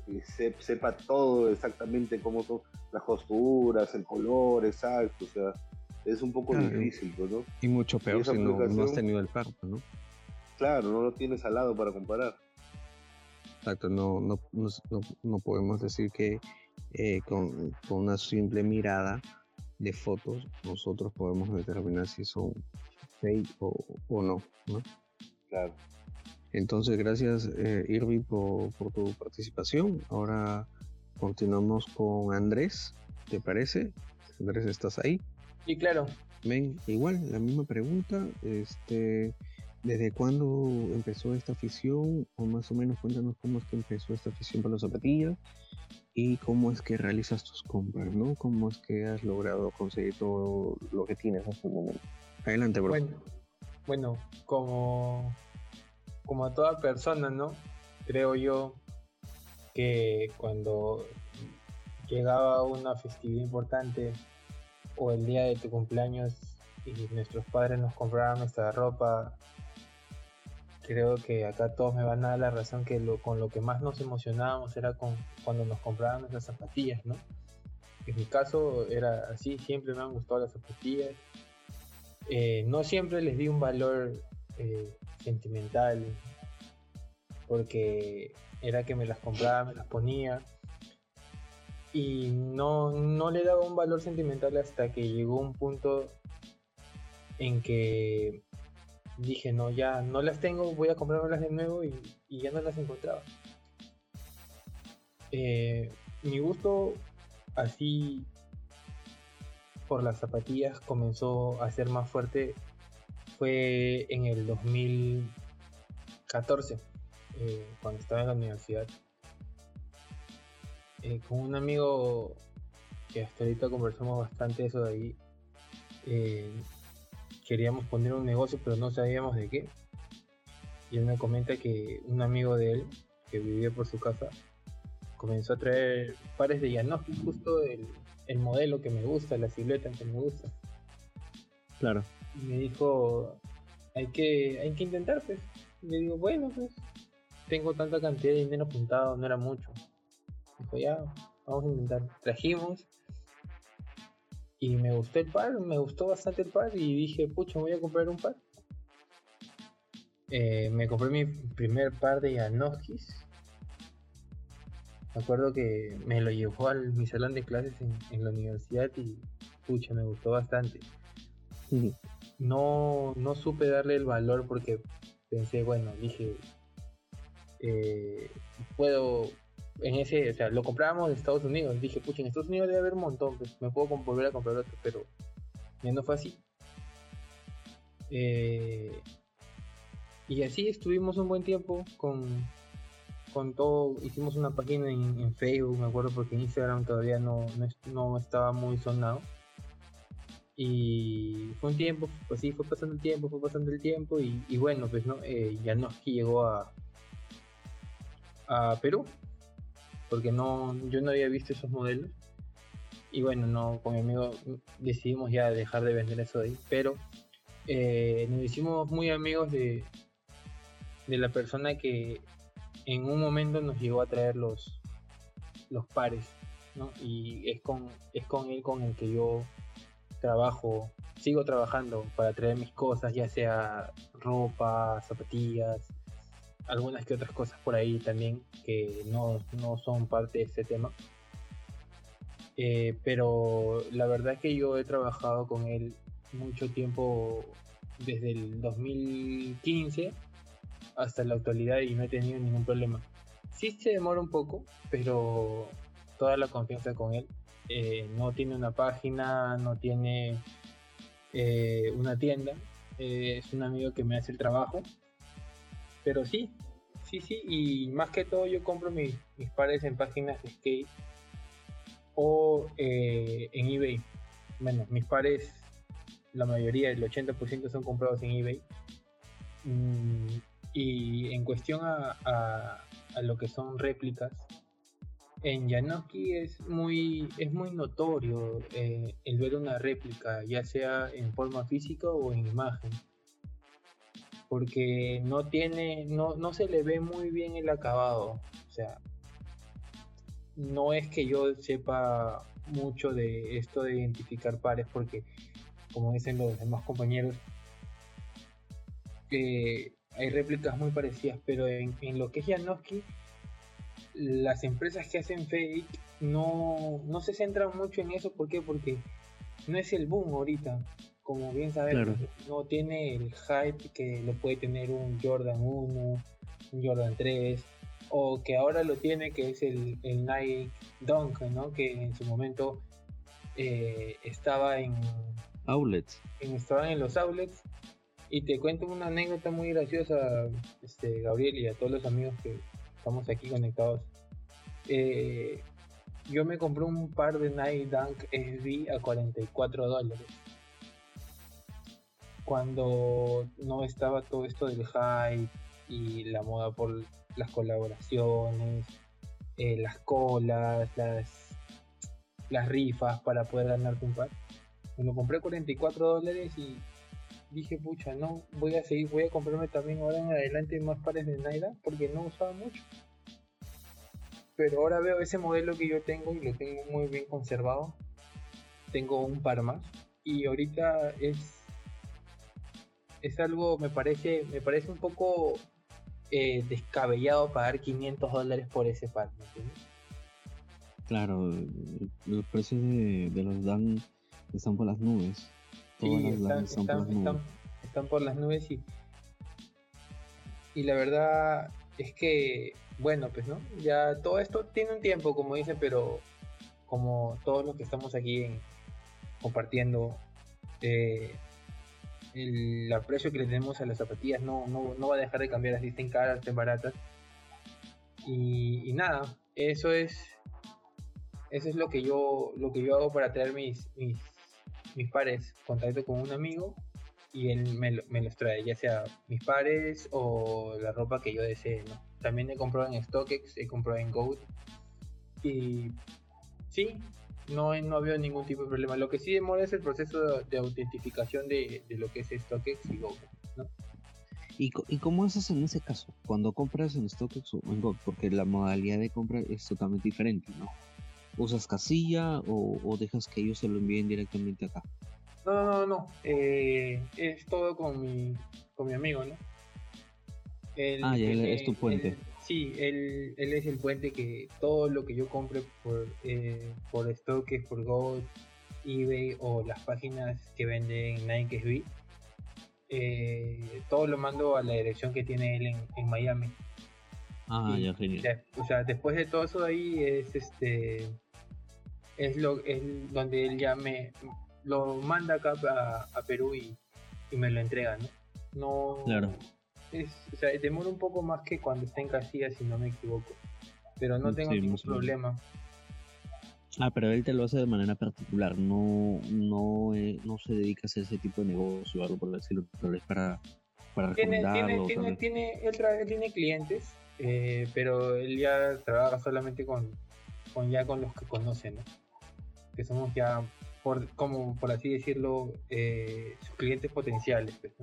que sepa todo exactamente cómo son las costuras, el color exacto, o sea, es un poco difícil, pues, ¿no? Y mucho peor si no, has tenido el parto, ¿no? Claro, no lo tienes al lado para comparar. Exacto, no, no, no, podemos decir que eh, con, con, una simple mirada de fotos nosotros podemos determinar si son fake o, o no, ¿no? Claro. Entonces, gracias eh, Irving por, tu participación. Ahora continuamos con Andrés, ¿te parece? Andrés, ¿estás ahí? Sí, claro. Ven, igual, la misma pregunta. Este, ¿desde cuándo empezó esta afición? O más o menos cuéntanos cómo es que empezó esta afición por las zapatillas y cómo es que realizas tus compras, ¿no? ¿Cómo es que has logrado conseguir todo lo que tienes en este momento? Adelante, bro. Bueno, bueno como, como a toda persona, ¿no? Creo yo que cuando llegaba una festividad importante o el día de tu cumpleaños y nuestros padres nos compraban nuestra ropa, creo que acá todos me van a dar la razón que lo, con lo que más nos emocionábamos era con cuando nos compraban nuestras zapatillas, ¿no? En mi caso era así, siempre me han gustado las zapatillas. Eh, no siempre les di un valor eh, sentimental, porque era que me las compraba, me las ponía y no, no le daba un valor sentimental hasta que llegó un punto en que dije, no, ya no las tengo, voy a comprármelas de nuevo y, ya no las encontraba. Eh, mi gusto así por las zapatillas comenzó a ser más fuerte fue en el 2014, eh, cuando estaba en la universidad. Eh, con un amigo que hasta ahorita conversamos bastante eso de ahí. Eh, queríamos poner un negocio, pero no sabíamos de qué. Y él me comenta que un amigo de él, que vivía por su casa, comenzó a traer pares de Janoski, justo el, el, modelo que me gusta, la silueta que me gusta. Claro. Y me dijo, hay que, hay que intentar, pues. Y le digo, bueno, pues, tengo tanta cantidad de dinero apuntado, no era mucho. Dijo, ya, vamos a intentar. Trajimos. Y me gustó el par, me gustó bastante el par y dije, pucha, voy a comprar un par. Eh, me compré mi primer par de Janoskis. Me acuerdo que me lo llevó a mi salón de clases en, la universidad y pucha, me gustó bastante. No, no supe darle el valor porque pensé, bueno, dije, eh, puedo en ese, o sea, lo comprábamos de Estados Unidos. Dije, pucha, en Estados Unidos debe haber un montón, pues me puedo volver a comprar otro, pero ya no fue así. Eh, y así estuvimos un buen tiempo con, con todo. Hicimos una página en, Facebook, me acuerdo, porque Instagram todavía no, no, estaba muy sonado. Y fue un tiempo, pues sí, fue pasando el tiempo, fue pasando el tiempo. Y, bueno, pues no, eh, ya no llegó a, a Perú porque no, yo no había visto esos modelos. Y bueno, no, con mi amigo decidimos ya dejar de vender eso ahí, pero eh, nos hicimos muy amigos de, de la persona que en un momento nos llegó a traer los, los pares, ¿no? Y es con, es con él con el que yo trabajo, sigo trabajando para traer mis cosas, ya sea ropa, zapatillas, algunas que otras cosas por ahí también que no, son parte de este tema. Eh, pero la verdad que yo he trabajado con él mucho tiempo desde el 2015 hasta la actualidad y no he tenido ningún problema. Sí se demora un poco, pero toda la confianza con él. Eh, no tiene una página, no tiene eh, una tienda. es un amigo que me hace el trabajo pero sí, sí, sí, y más que todo yo compro mis, pares en páginas de skate o eh, en eBay. Bueno, mis pares, la mayoría, el 80% son comprados en eBay. Mm, y en cuestión a, lo que son réplicas, en Janoski es muy, es muy notorio eh, el ver una réplica, ya sea en forma física o en imagen porque no tiene, no, no se le ve muy bien el acabado. O sea, no es que yo sepa mucho de esto de identificar pares, porque como dicen los demás compañeros, que hay réplicas muy parecidas, pero en, lo que es Janoski, las empresas que hacen fake no, no se centran mucho en eso. ¿Por qué? Porque no es el boom ahorita como bien sabemos, no tiene el hype que lo puede tener un Jordan 1, un Jordan 3, o que ahora lo tiene, que es el, el Nike Dunk, ¿no? que en su momento eh, estaba en outlets. En, estaban en los outlets Y te cuento una anécdota muy graciosa, este, Gabriel, y a todos los amigos que estamos aquí conectados. Eh, yo me compré un par de Nike Dunk SB a 44 dólares. Cuando no estaba todo esto del hype y la moda por las colaboraciones, eh, las colas, las, las rifas para poder ganarte un par. Me lo compré a 44 dólares y dije, pucha, no, voy a seguir, voy a comprarme también ahora en adelante más pares de Naira porque no usaba mucho. Pero ahora veo ese modelo que yo tengo y lo tengo muy bien conservado. Tengo un par más y ahorita es es algo me parece me parece un poco eh, descabellado pagar 500 dólares por ese par, ¿me? Claro, los precios de, de los Dan están por las nubes. Sí, están, por las nubes y, y la verdad es que, bueno, pues no, ya todo esto tiene un tiempo, como dice, pero como todos los que estamos aquí compartiendo, eh, el aprecio que le tenemos a las zapatillas no, no, va a dejar de cambiar, así estén caras, estén baratas. Y, y, nada, eso es eso es lo que yo lo que yo hago para traer mis, mis mis pares, contacto con un amigo y él me, los trae, ya sea mis pares o la ropa que yo desee, ¿no? También he comprado en StockX, he comprado en Goat y sí, no, no ha ningún tipo de problema. Lo que sí demora es el proceso de, autentificación de, lo que es StockX y Goat, ¿no? ¿Y, ¿Y cómo haces en ese caso? Cuando compras en StockX o en Goat, porque la modalidad de compra es totalmente diferente, ¿no? ¿Usas casilla o, dejas que ellos se lo envíen directamente acá? No, no, no, no. Eh, es todo con mi, con mi amigo, ¿no? ah, ya es tu puente. sí, él, él, es el puente que todo lo que yo compre por, eh, por Stock, por Gold, eBay o las páginas que venden Nike SB, eh, todo lo mando a la dirección que tiene él en, Miami. Ah, ya, genial. o sea, después de todo eso ahí es este es lo es donde él ya me lo manda acá a, Perú y, me lo entrega, ¿no? No. Claro. Es, o sea, demora un poco más que cuando está en casilla, si no me equivoco. Pero no tengo ningún problema. Ah, pero él te lo hace de manera particular, no, no, eh, no se dedica a hacer ese tipo de negocio o algo por decirlo, pero es para, para tiene, tiene, tiene, tiene, él, tiene clientes, eh, pero él ya trabaja solamente con, con ya con los que conocen, ¿no? Que somos ya, por, como por así decirlo, eh, sus clientes potenciales, pues,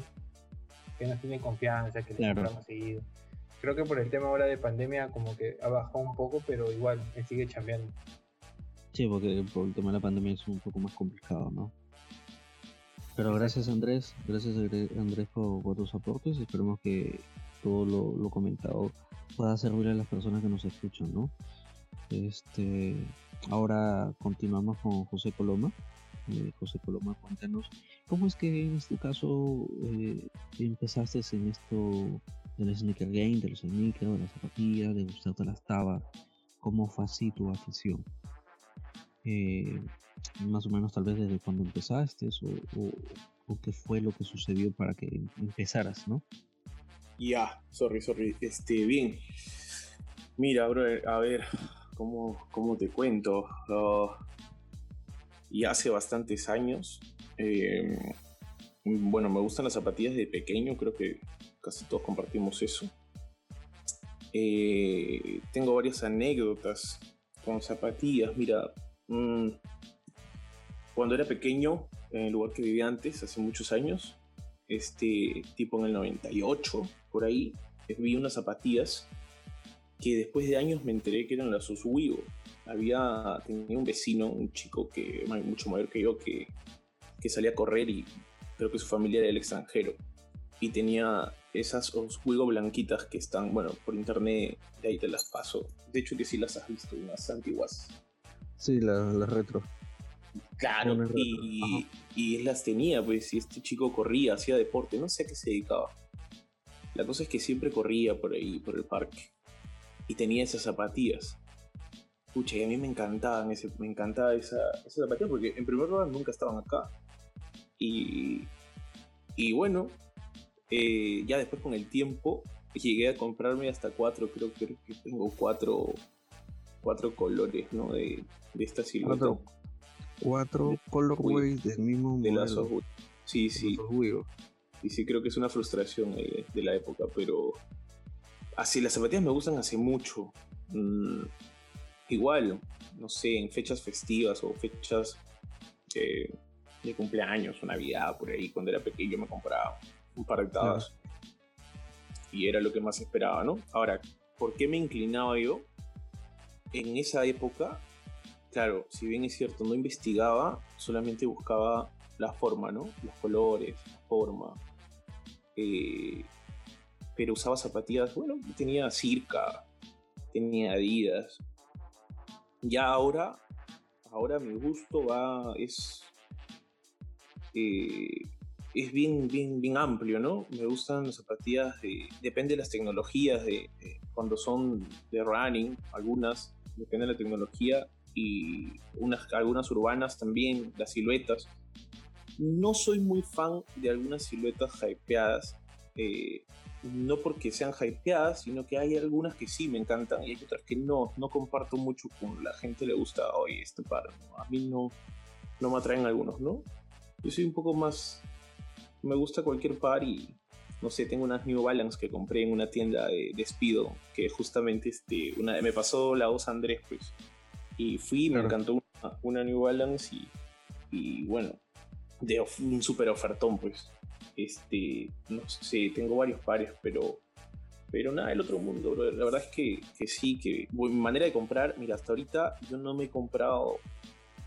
que nos tienen confianza, que les compramos seguido. Creo que por el tema ahora de pandemia como que ha bajado un poco, pero igual, él sigue chambeando. Sí, porque por el tema de la pandemia es un poco más complicado, ¿no? Pero gracias Andrés, gracias Andrés por, tus aportes, esperemos que todo lo, lo comentado pueda servir a las personas que nos escuchan, ¿no? Este, Ahora continuamos con José Coloma. Eh, José Coloma, cuéntanos, ¿cómo es que en este caso eh, empezaste en esto del sneaker game, de los sneakers, de las zapatillas, de gustarte las tabas? ¿Cómo fue así tu afición? Eh, más o menos tal vez desde cuando empezaste o, qué fue lo que sucedió para que empezaras, ¿no? Ya, sorry, sorry. Este, bien. Mira, bro, a ver, ¿cómo, te cuento? y hace bastantes años, em, bueno, me gustan las zapatillas de pequeño, creo que casi todos compartimos eso. Eh, tengo varias anécdotas con zapatillas. Mira, mm, cuando era pequeño, en el lugar que vivía antes, hace muchos años, este tipo en el 98, por ahí, vi unas zapatillas que después de años me enteré que eran las Oswego. Había, tenía un vecino, un chico que mucho mayor que yo, que, que salía a correr y creo que su familia era del extranjero. Y tenía esas Oswego blanquitas que están, bueno, por internet, de ahí te las paso. De hecho que sí las has visto, unas antiguas. Sí, las retro. Claro, y, y, él las tenía, pues, y este chico corría, hacía deporte, no sé a qué se dedicaba. La cosa es que siempre corría por ahí, por el parque y tenía esas zapatillas. Escucha, y a mí me encantaban, ese, me encantaba esa, esa zapatilla porque en primer lugar nunca estaban acá. Y, y bueno, eh, ya después con el tiempo llegué a comprarme hasta cuatro, creo, que tengo cuatro, cuatro colores, ¿no? De, de esta silueta. Cuatro, colorways del mismo de modelo. sí, sí. Y sí, creo que es una frustración de, la época, pero así las zapatillas me gustan hace mucho. Mm, igual, no sé, en fechas festivas o fechas de cumpleaños o Navidad, por ahí, cuando era pequeño me compraba un par de tabas. Y era lo que más esperaba, ¿no? Ahora, ¿por qué me inclinaba yo? En esa época, claro, si bien es cierto, no investigaba, solamente buscaba la forma, ¿no? Los colores, la forma. Eh, pero usaba zapatillas, bueno, tenía Circa, tenía Adidas. Ya ahora, ahora mi gusto va, es eh, es bien, bien, bien amplio, ¿no? Me gustan las zapatillas, de, depende de las tecnologías, de, cuando son de running, algunas, depende de la tecnología, y unas, algunas urbanas también, las siluetas. No soy muy fan de algunas siluetas hypeadas, eh, no porque sean hypeadas, sino que hay algunas que sí me encantan y hay otras que no, no comparto mucho con la gente le gusta, hoy este par, a mí no, no me atraen algunos, ¿no? Yo soy un poco más. Me gusta cualquier par y. No sé, tengo unas New Balance que compré en una tienda de despido. Que justamente este, una, me pasó la voz Andrés, pues. Y fui, me encantó una, New Balance y. Y bueno, de un super ofertón, pues. Este. No sé, tengo varios pares, pero pero nada, el otro mundo, bro. La verdad es que, que, sí, que mi manera de comprar, mira, hasta ahorita yo no me he comprado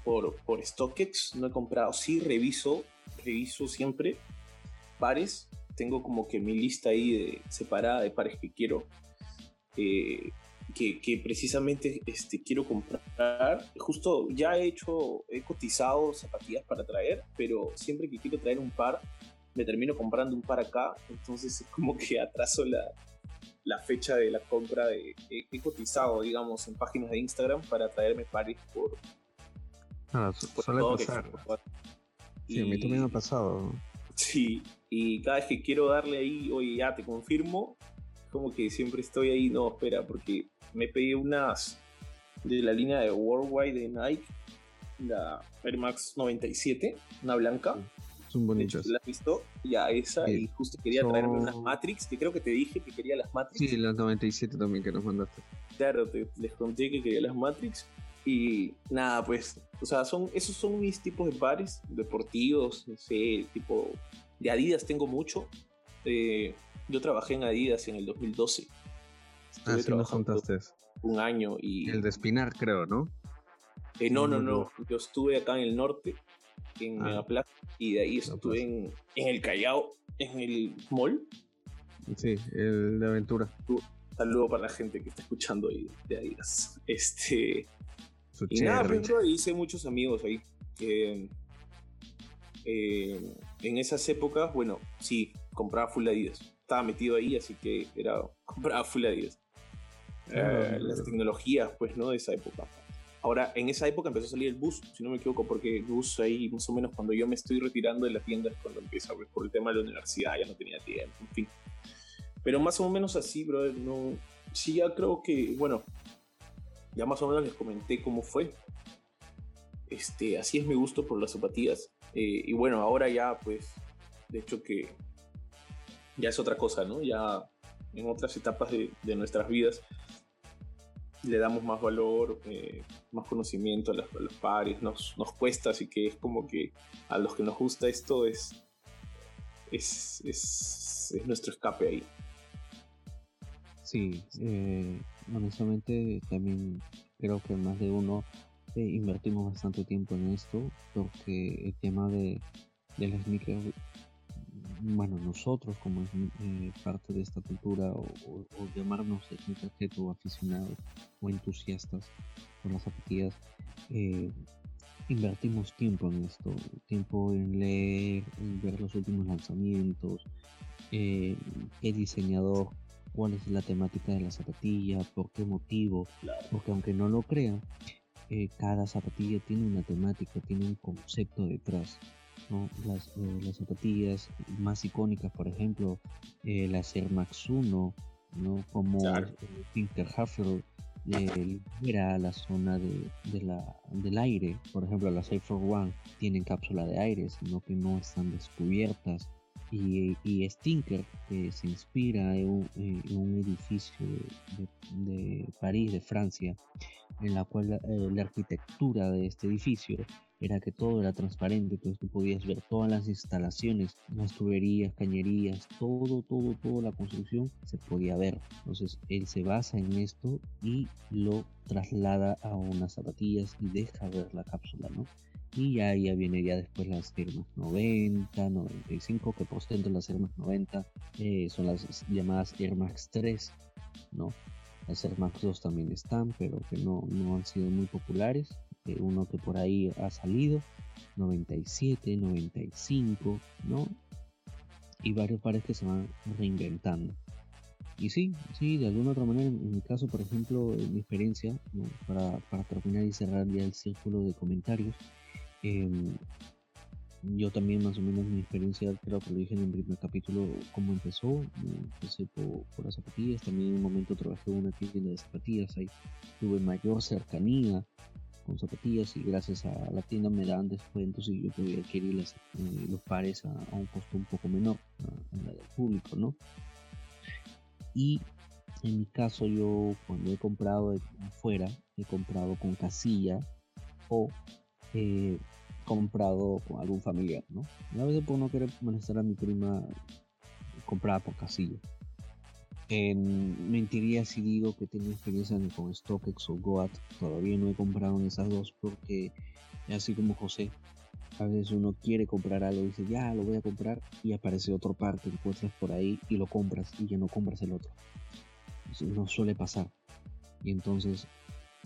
por, por StockX, no he comprado. Sí, reviso, reviso siempre pares. Tengo como que mi lista ahí de, separada de pares que quiero. Eh, que, que, precisamente este, quiero comprar. Justo ya he hecho, he cotizado zapatillas para traer, pero siempre que quiero traer un par, me termino comprando un par acá. Entonces es como que atraso la, la fecha de la compra. De, he cotizado, digamos, en páginas de Instagram para traerme pares por, Ah, suele pasar. Sí, a mí también ha pasado. Sí, y cada vez que quiero darle ahí, oye, ya te confirmo, como que siempre estoy ahí, no, espera, porque me pedí unas de la línea de Worldwide de Nike, la Air Max 97, una blanca. Son bonitas. la has visto, ya esa, y justo quería traerme unas Matrix, que creo que te dije que quería las Matrix. Sí, las 97 también que nos mandaste. Claro, te, les conté que quería las Matrix, y nada, pues, o sea, son, esos son mis tipos de pares deportivos, no sé, tipo, de Adidas tengo mucho. Eh, yo trabajé en Adidas en el 2012. Ah, sí, nos contaste. Un año y... El de Espinar, creo, ¿no? Eh, no, no, no. Yo estuve acá en el norte, en ah. Megaplaza, y de ahí estuve en, en, el Callao, en el mall. Sí, el de Aventura. Saludo para la gente que está escuchando ahí de Adidas. Este y nada, pues, hice muchos amigos ahí. Eh, en esas épocas, bueno, sí, compraba full Adidas. Estaba metido ahí, así que era compraba full Adidas. Eh, las tecnologías, pues, ¿no? De esa época. Ahora, en esa época empezó a salir el bus, si no me equivoco, porque el bus ahí, más o menos, cuando yo me estoy retirando de la tienda, es cuando empieza, pues, por el tema de la universidad, ya no tenía tiempo, en fin. Pero más o menos así, brother, no. Sí, ya creo que, bueno, ya más o menos les comenté cómo fue. Este, así es mi gusto por las zapatillas. Eh, y bueno, ahora ya, pues, de hecho que ya es otra cosa, ¿no? Ya en otras etapas de, nuestras vidas le damos más valor, eh, más conocimiento a, los pares, nos, nos, cuesta, así que es como que a los que nos gusta esto es, es, es, es nuestro escape ahí. Sí, eh, honestamente también creo que más de uno eh, invertimos bastante tiempo en esto porque el tema de, de las sneakers, bueno, nosotros como eh, parte de esta cultura o, llamarnos sneakerhead o aficionados o entusiastas con las zapatillas, eh, invertimos tiempo en esto, tiempo en leer, en ver los últimos lanzamientos, qué diseñador cuál es la temática de la zapatilla, por qué motivo, porque aunque no lo crean, eh, cada zapatilla tiene una temática, tiene un concepto detrás. Las, eh, las, zapatillas más icónicas, por ejemplo, eh, las Air Max 1, ¿no? como claro. Pinker Huffle libera la zona de, de la, del aire. Por ejemplo, las Air Force One tienen cápsula de aire, sino que no están descubiertas. Y, y Stinker que se inspira en un, edificio de, de, París, de Francia, en la cual eh, la arquitectura de este edificio era que todo era transparente, entonces tú podías ver todas las instalaciones, las tuberías, cañerías, todo, todo, toda la construcción se podía ver. Entonces él se basa en esto y lo traslada a unas zapatillas y deja ver la cápsula, ¿no? Y ya, ya viene ya después las firmas 90, 95, que por dentro de las firmas 90 eh, son las llamadas Air Max 3, ¿no? Las Air Max 2 también están, pero que no, no han sido muy populares. Eh, uno que por ahí ha salido, 97, 95, ¿no? Y varios pares que se van reinventando. Y sí, sí, de alguna otra manera, en mi caso, por ejemplo, mi experiencia, para, para terminar y cerrar ya el círculo de comentarios, Em, yo también más o menos mi experiencia, creo que lo dije en el primer capítulo, cómo empezó, empecé por, las zapatillas, también en un momento trabajé en una tienda de zapatillas, ahí tuve mayor cercanía con zapatillas y gracias a la tienda me daban descuentos y yo podía adquirir eh, los pares a, un costo un poco menor a, la del público, ¿no? Y en mi caso yo cuando he comprado afuera, he comprado con casilla o eh, comprado con algún familiar, ¿no? a veces por no querer molestar a mi prima, comprada por casilla. Mentiría si digo que tengo experiencia con StockX o Goat. Todavía no he comprado en esas dos porque, así como José, a veces uno quiere comprar algo y dice, ya lo voy a comprar, y aparece otro par que encuentras por ahí y lo compras y ya no compras el otro. no suele pasar. Y entonces,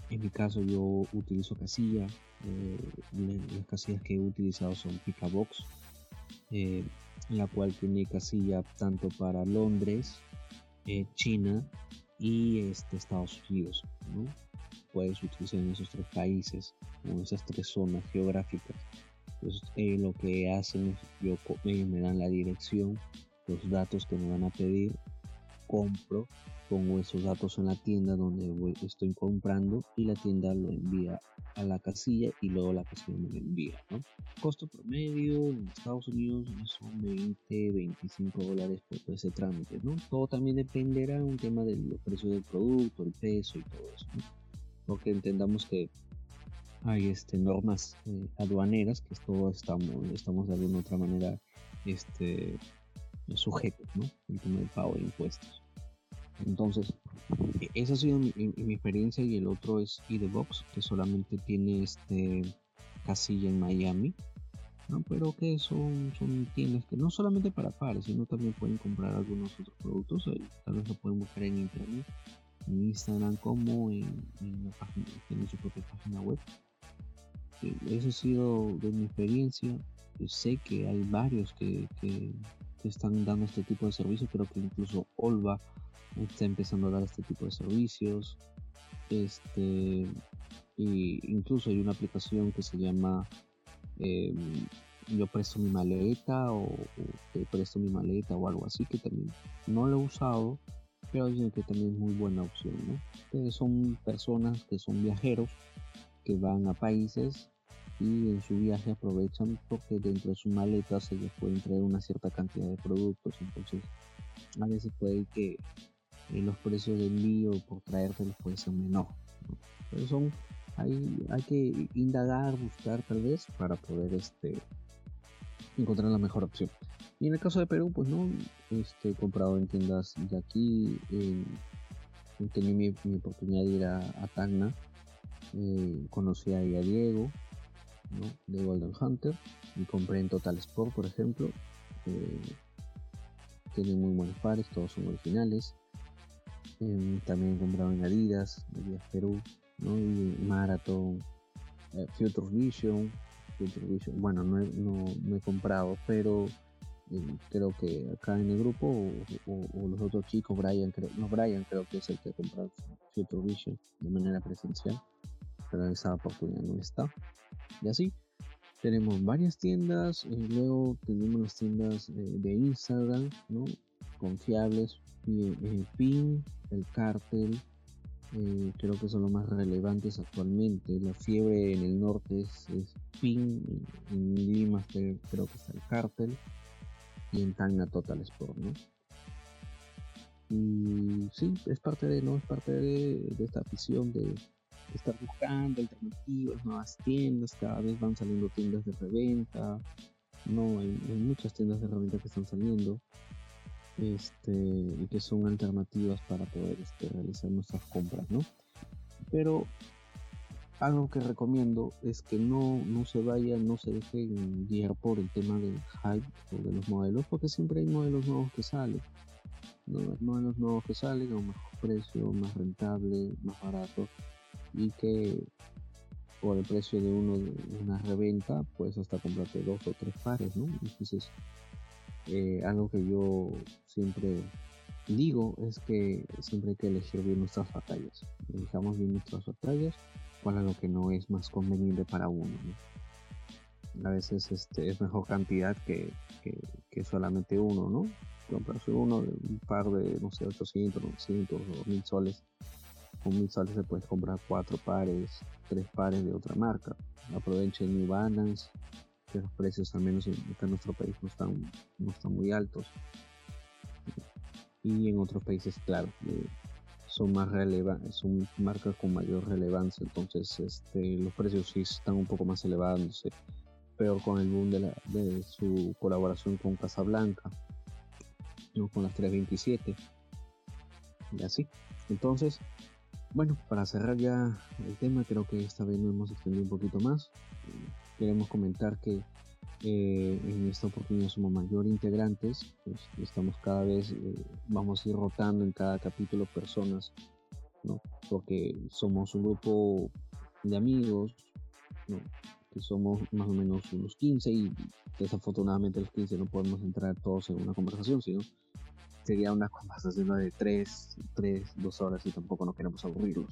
en mi caso, yo utilizo casilla, eh, las casillas que he utilizado son Picabox, eh, la cual tiene casilla tanto para Londres, eh, China y este, Estados Unidos. Puedes utilizar en esos tres países, en esas tres zonas geográficas. Entonces, lo que hacen es, yo, ellos me dan la dirección, los datos que me van a pedir, compro pongo esos datos en la tienda donde estoy comprando y la tienda lo envía a la casilla y luego la casilla me lo envía. ¿no? Costo promedio en Estados Unidos son 20, 25 dólares por ese trámite. ¿no? Todo también dependerá de un tema del precio del producto, el peso y todo eso. ¿no? Porque entendamos que hay este, normas eh, aduaneras que todos estamos, estamos de alguna otra manera este, sujetos, ¿no? El tema del pago de impuestos. Entonces, e-, esa ha sido mi, experiencia y el otro es Box, que solamente tiene este casilla en Miami, pero que son, son tiendas que no solamente para pares, sino también pueden comprar algunos otros productos, tal vez lo pueden buscar en internet, en Instagram como en, la página, su propia página web. Esa ha sido de mi experiencia. sé que hay varios que, que, que están dando este tipo de servicios, creo que incluso Olva está empezando a dar este tipo de servicios. Este, y incluso hay una aplicación que se llama em, Yo presto mi maleta o, Te presto mi maleta o algo así que también no lo he usado, pero dicen que también es muy buena opción. ¿no? son personas que son viajeros que van a países y en su viaje aprovechan porque dentro de su maleta se les pueden traer una cierta cantidad de productos, entonces a veces puede que los precios de envío por traértelos puede ser menor. Pero son, hay, hay que indagar, buscar tal vez para poder este, encontrar la mejor opción. Y en el caso de Perú, pues no, este, he comprado en tiendas de aquí, eh, tenía mi, oportunidad de ir a, a Tacna, eh, conocí a, a Diego, de Golden Hunter, y compré en Total Sport, por ejemplo. Eh, tienen muy buenos pares, todos son originales. También he comprado en Adidas, Adidas Perú, ¿no? y Marathon, eh, Future Vision, Future Vision. Bueno, no he, no, he comprado, pero em, creo que acá en el grupo o, los otros chicos, Brian, creo, no Brian creo que es el que ha comprado Future Vision de manera presencial, pero esa oportunidad no está. Y así, tenemos varias tiendas, y luego tenemos las tiendas de Instagram, ¿no? Confiables, PIN, el Cartel, eh, creo que son los más relevantes actualmente. La fiebre en el norte es, PIN, en Lima creo que está el Cartel y en Tacna Total Sport, ¿no? Y sí, es parte de, ¿no? Es parte de, esta afición de, estar buscando alternativas, nuevas tiendas, cada vez van saliendo tiendas de reventa, no, hay, hay muchas tiendas de reventa que están saliendo este, y que son alternativas para poder este, realizar nuestras compras, ¿no? Pero algo que recomiendo es que no, no se vayan, no se dejen guiar por el tema del hype o de los modelos, porque siempre hay modelos nuevos que salen. Modelos nuevos que salen a un mejor precio, más rentable, más barato y que por el precio de uno una reventa, pues hasta comprarte dos o tres pares, ¿no? Entonces, eh, algo que yo siempre digo es que siempre hay que elegir bien nuestras batallas. Elijamos bien nuestras batallas, es lo que no es más conveniente para uno. A veces este, es mejor cantidad que, que, solamente uno, ¿no? Comprarse uno, un par de, no sé, 800, 900 o 1000 soles. Con 1000 soles se puede comprar cuatro pares, tres pares de otra marca. Aprovechen New Balance, que los precios, al menos en, nuestro país, no están, no están muy altos. Y en otros países, claro, eh, son más relevantes, son marcas con mayor relevancia, entonces este, los precios sí están un poco más elevándose. Peor con el boom de, la, de su colaboración con Casablanca, ¿no? con las 327 y así. Entonces, bueno, para cerrar ya el tema, creo que esta vez nos hemos extendido un poquito más queremos comentar que eh, en esta oportunidad somos mayor integrantes, pues estamos cada vez, eh, vamos a ir rotando en cada capítulo personas, ¿no? porque somos un grupo de amigos, que somos más o menos unos 15 y desafortunadamente los 15 no podemos entrar todos en una conversación, sino sería una conversación de 3, 3, 2 horas y tampoco no queremos aburrirlos.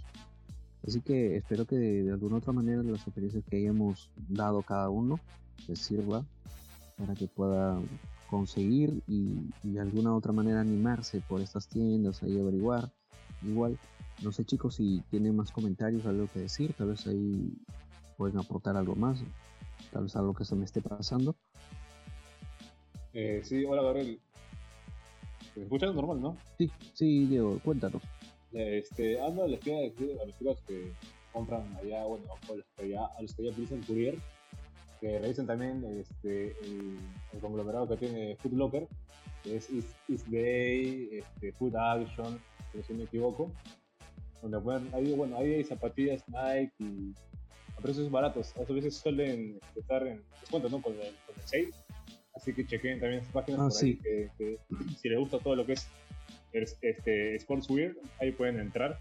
Así que espero que de, alguna otra manera las experiencias que hayamos dado cada uno les sirva para que pueda conseguir y, de alguna otra manera animarse por estas tiendas, ahí averiguar. Igual, no sé chicos si tienen más comentarios, algo que decir, tal vez ahí pueden aportar algo más, tal vez algo que se me esté pasando. Eh, sí, hola Gabriel. ¿Me escuchas normal, no? Sí, sí, Diego, cuéntanos. Este, ando les quiero decir a los chicos que compran allá, bueno, a los que ya, a los que ya utilizan Courier, que revisen también este, el, conglomerado que tiene Food Locker, que es East, Day, este, Food Action, si no me equivoco, donde pueden, ahí, bueno, hay zapatillas Nike y a precios baratos, a veces suelen estar en descuento, ¿no? Con el, con el sale, así que chequen también esas páginas ah, por ahí, que, que, si les gusta todo lo que es este, Sportswear, ahí pueden entrar.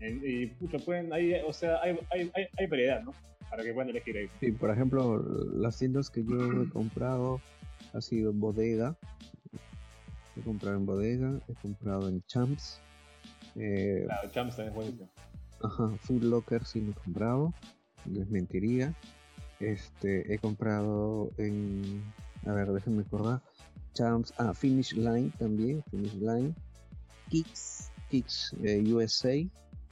y pucha, pueden, hay, o sea, hay, hay, hay, variedad, ¿no? Para que puedan elegir ahí. Sí, por ejemplo, las tiendas que yo he comprado ha sido bodega. He comprado en bodega, he comprado en Champs. Eh, claro, Champs también es buenísimo. Ajá, Food Locker sí me he comprado, les mentiría. Este, he comprado en, a ver, déjenme acordar, Champs, ah, Finish Line también, Finish Line. Kicks, Kicks eh, USA,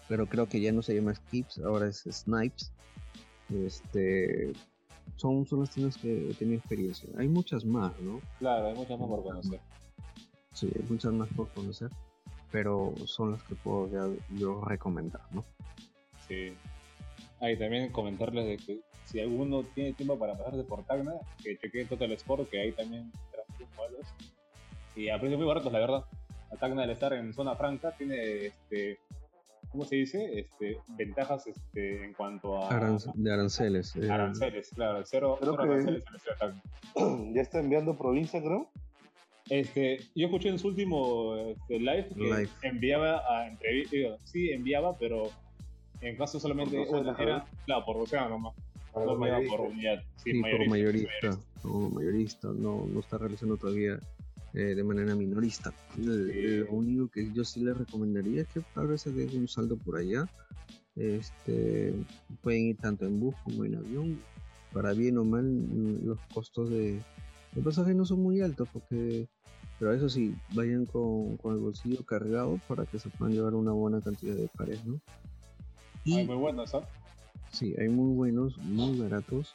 pero creo que ya no se llama Kicks, ahora es Snipes. Este, son, son las tiendas que he tenido experiencia. Hay muchas más, ¿no? Claro, hay muchas más por conocer. Sí, hay muchas más por conocer, pero son las que puedo yo recomendar, ¿no? Sí. Ahí también comentarles de que si alguno tiene tiempo para pasarse por Tacna, que chequee Total Sport, que ahí también modelos. Y a precios muy baratos, la verdad. Tacna al estar en zona franca tiene este ¿cómo se dice? Este, ventajas este, en cuanto a... de aranceles. Eh. Aranceles, claro. Cero, cero aranceles en ¿Ya está enviando provincia, creo? Este, yo escuché en su último este, live que enviaba a entrevistas, sí enviaba, pero en caso solamente era, claro, por docena nomás. No por unidad. Sí, sí mayorista, por mayorista, No, mayorista, no, no está realizando todavía eh, de manera minorista. Lo único que yo sí les recomendaría es que tal vez se den un saldo por allá. Este, pueden ir tanto en bus como en avión. para bien o mal, mm, los costos de, pasaje no son muy altos, porque, pero eso sí, vayan con, el bolsillo cargado para que se puedan llevar una buena cantidad de pares, ¿no? Y, hay muy buenos, ¿ah? Sí, hay muy buenos, muy baratos,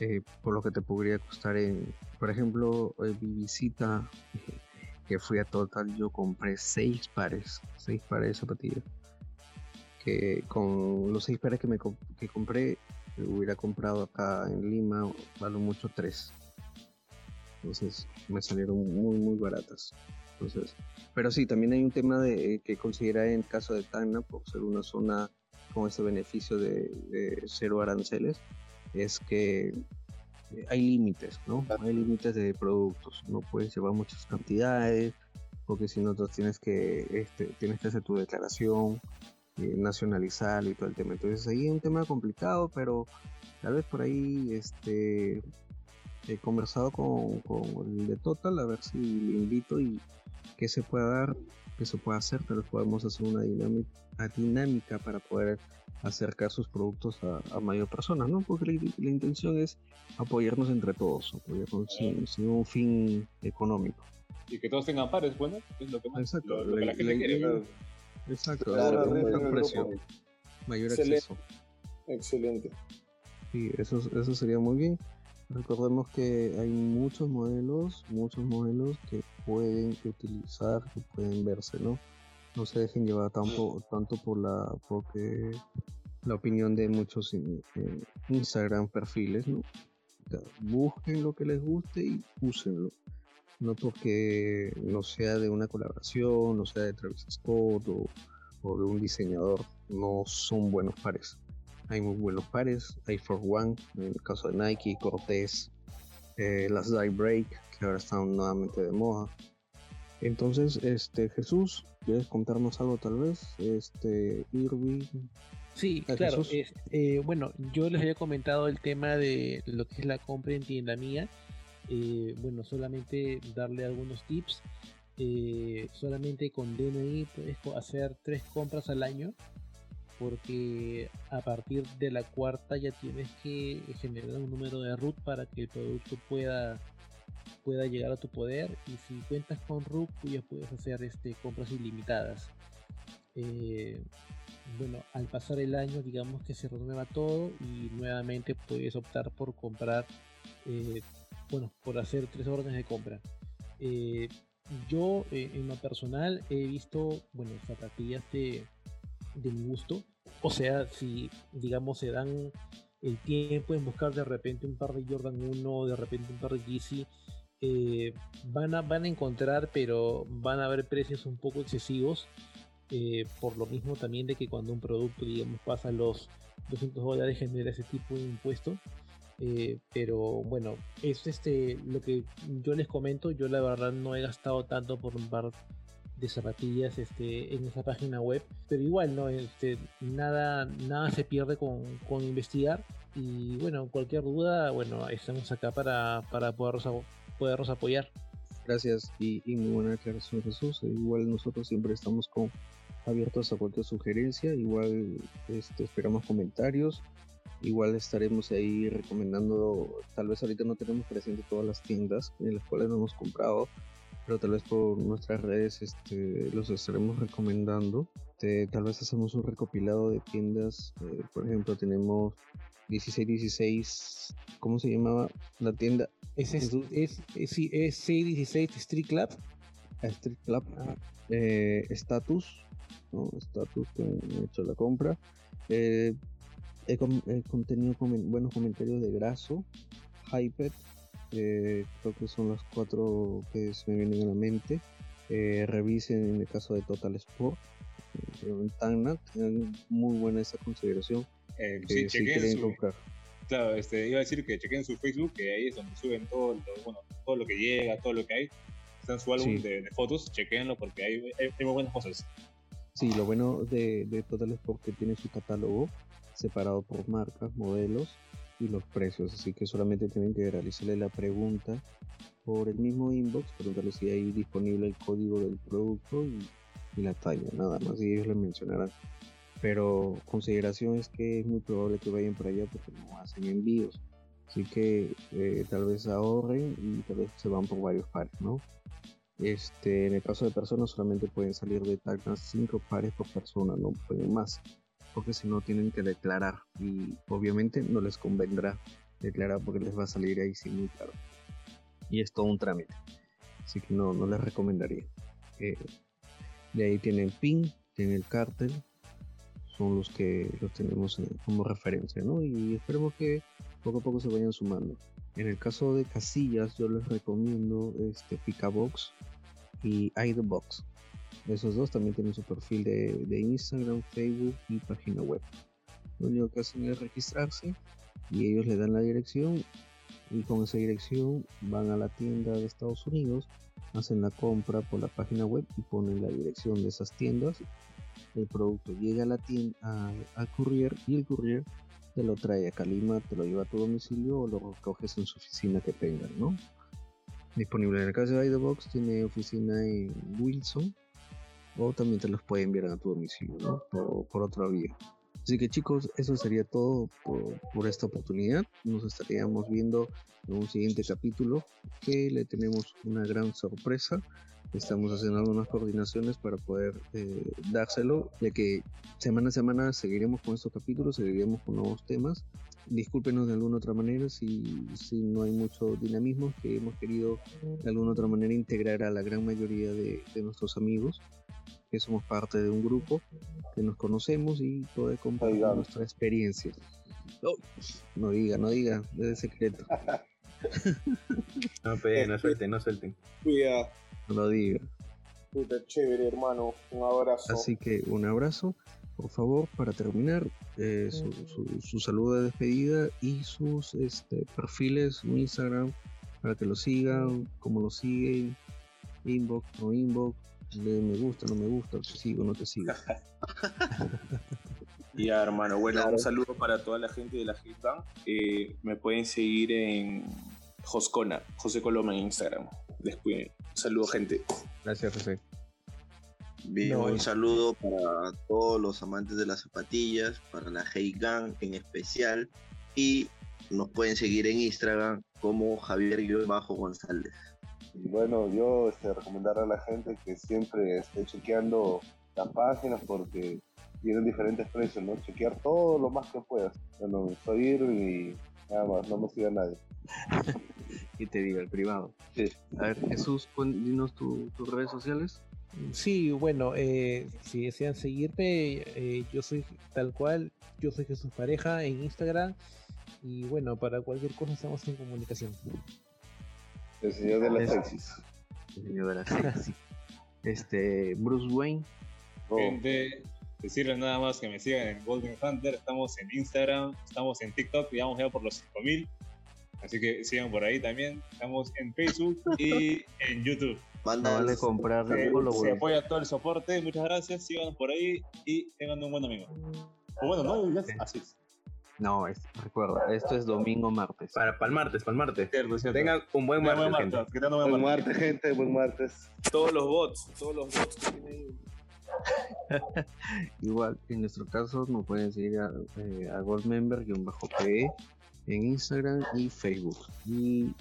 eh, por lo que te podría costar en, por ejemplo, en mi visita que fui a Total, yo compré seis pares, seis pares de zapatillas que con los seis pares que, me que compré, hubiera comprado acá en Lima, vale mucho tres. Entonces me salieron muy, muy baratas. Entonces, pero sí, también hay un tema de, que considera en caso de Tacna, por ser una zona con ese beneficio de, cero aranceles, es que hay límites, ¿no? Hay límites de productos. No puedes llevar muchas cantidades, porque si no, tienes que, este, tienes que hacer tu declaración eh, nacionalizar y todo el tema. Entonces ahí es un tema complicado, pero tal vez por ahí este he conversado con, el de Total a ver si le invito y qué se puede dar, qué se puede hacer, tal vez podemos hacer una dinámica, dinámica para poder acercar sus productos a, mayor personas, ¿no? Porque la, intención es apoyarnos entre todos, apoyarnos sin, un fin económico. Y que todos tengan pares, bueno, es lo que más Exacto. Lo, que la gente quiere. Exacto, mayor precio, mayor acceso. Excelente. Sí, eso, eso sería muy bien. Recordemos que hay muchos modelos, muchos modelos que pueden utilizar, que pueden verse, ¿no? No se dejen llevar tanto, tanto por la, porque la opinión de muchos Instagram perfiles, ¿no? busquen lo que les guste y úsenlo no porque no sea de una colaboración, no sea de Travis Scott o, de un diseñador, no son buenos pares. Hay muy buenos pares, hay For One, en el caso de Nike, Cortez, eh, las Die Break, que ahora están nuevamente de moda. Entonces, este Jesús, ¿quieres contarnos algo tal vez? Este Irving. Sí, claro. Eh, bueno, yo les había comentado el tema de lo que es la compra en tienda mía eh, bueno, solamente darle algunos tips. Eh, solamente con DNI puedes hacer tres compras al año porque a partir de la cuarta ya tienes que generar un número de root para que el producto pueda pueda llegar a tu poder y si cuentas con root pues ya puedes hacer este compras ilimitadas eh, bueno al pasar el año digamos que se renueva todo y nuevamente puedes optar por comprar bueno, por hacer tres órdenes de compra. Eh, yo, eh, en lo personal, he visto, bueno, zapatillas de, de mi gusto. O sea, si, digamos, se dan el tiempo en buscar de repente un par de Jordan 1, de repente un par de Yeezy, eh, van, a, van a encontrar, pero van a haber precios un poco excesivos. por lo mismo también de que cuando un producto, digamos, pasa los 200 dólares genera ese tipo de impuesto. Eh, pero bueno, es este lo que yo les comento. Yo la verdad no he gastado tanto por un par de zapatillas este, en esa página web. Pero igual, ¿no? Este, nada, nada se pierde con, con investigar. Y bueno, cualquier duda, bueno, estamos acá para, para poderlos, poderlos apoyar. Gracias y, y, muy buena aclaración Jesús. Igual nosotros siempre estamos con, abiertos a cualquier sugerencia. Igual este, esperamos comentarios Igual estaremos ahí recomendando, tal vez ahorita no tenemos presente todas las tiendas en las cuales no hemos comprado, pero tal vez por nuestras redes este, los estaremos recomendando. tal vez hacemos un recopilado de tiendas, eh, por ejemplo tenemos 1616, ¿cómo se llamaba la tienda? Es, es, es, es, 616 Street Club. Ah, Street Club. Eh, Status, ¿no? Status que he hecho la compra. Eh, He, contenido buenos comentarios de Graso, Hyped, eh, creo que son los cuatro que se me vienen a la mente. Eh, revisen en el caso de Total Sport, en Tagnat, muy buena esa consideración. Eh, sí, si quieren comprar. Claro, este, iba a decir que chequen su Facebook, que ahí es donde suben todo, bueno, todo lo que llega, todo lo que hay. Está en su álbum de, fotos, chequenlo porque hay, hay, muy buenas cosas. Sí, lo bueno de, de Total Sport que tiene su catálogo separado por marcas, modelos y los precios. Así que solamente tienen que realizarle la pregunta por el mismo inbox, preguntarle si hay disponible el código del producto y, la talla, nada más, y ellos le mencionarán. Pero consideración es que es muy probable que vayan por allá porque no hacen envíos. Así que eh, tal vez ahorren y tal vez se van por varios pares, ¿no? Este, en el caso de personas solamente pueden salir de Tacna 5 pares por persona, no pueden más, porque si no tienen que declarar y obviamente no les convendrá declarar porque les va a salir ahí sí muy caro. Y es todo un trámite, así que no, no les recomendaría. Eh, de ahí tienen PIN, tienen el cártel, son los que los tenemos como referencia, ¿no? Y esperemos que poco a poco se vayan sumando. En el caso de casillas, yo les recomiendo este Picabox y Idebox. Esos dos también tienen su perfil de, de, Instagram, Facebook y página web. Lo único que hacen es registrarse y ellos le dan la dirección y con esa dirección van a la tienda de Estados Unidos, hacen la compra por la página web y ponen la dirección de esas tiendas. El producto llega a la tienda, al courier y el courier te lo trae a Calima, te lo lleva a tu domicilio o lo recoges en su oficina que tengan, ¿no? Disponible en el caso de Idebox, tiene oficina en Wilson o también te los puede enviar a tu domicilio, ¿no? Por, por otra vía. Así que chicos, eso sería todo por, por, esta oportunidad. Nos estaríamos viendo en un siguiente capítulo que le tenemos una gran sorpresa Estamos haciendo algunas coordinaciones para poder eh, dárselo, ya que semana a semana seguiremos con estos capítulos, seguiremos con nuevos temas. Discúlpenos de alguna otra manera si, si no hay mucho dinamismo, que hemos querido de alguna otra manera integrar a la gran mayoría de, de nuestros amigos, que somos parte de un grupo, que nos conocemos y poder compartir nuestra experiencia. No, diga, no diga, es secreto. no, pe, no suelten, no suelten. Cuidado no lo diga. Puta, chévere, hermano. Un abrazo. Así que un abrazo. Por favor, para terminar, eh, su, saludo de despedida y sus este, perfiles, su Instagram, para que lo sigan, cómo lo siguen, inbox, no inbox, me gusta, no me gusta, te sigo, no te sigo. ya, hermano, bueno, un saludo para toda la gente de la Hitbang. Eh, me pueden seguir en Joscona, José Coloma en Instagram. Después, saludo gente. Gracias, José. Bien, un saludo para todos los amantes de las zapatillas, para la Hey Gang en especial. Y nos pueden seguir en Instagram como Javier Bajo González. bueno, yo este, recomendar a la gente que siempre esté chequeando las páginas porque tienen diferentes precios, ¿no? Chequear todo lo más que puedas. Bueno, seguir y nada más, no me siga nadie. y te diga el privado. A ver, Jesús, dinos tus redes sociales. Sí, bueno, eh, si desean seguirme, eh, yo soy tal cual, yo soy Jesús Pareja en Instagram y bueno, para cualquier cosa estamos en comunicación. El señor de las sexys. El señor de las sexys. Este, Bruce Wayne. Oh. Gente, decirles nada más que me sigan en Golden Hunter, estamos en Instagram, estamos en TikTok, y vamos ya por los 5000 Así que sigan por ahí también. Estamos en Facebook y en YouTube. Mándale comprar se, se apoya todo el soporte. Muchas gracias. Síganos por ahí y tengan un buen amigo. O bueno, no, así es. No, es, recuerda, esto es domingo martes. Para, para el martes, para el martes. Tengan un buen martes. Buen martes, gente. buen martes, gente, buen martes. Todos los bots, todos los bots que tienen ahí. Igual, en nuestro caso, nos pueden seguir a, eh, a Goldmember-PE en Instagram y Facebook. Y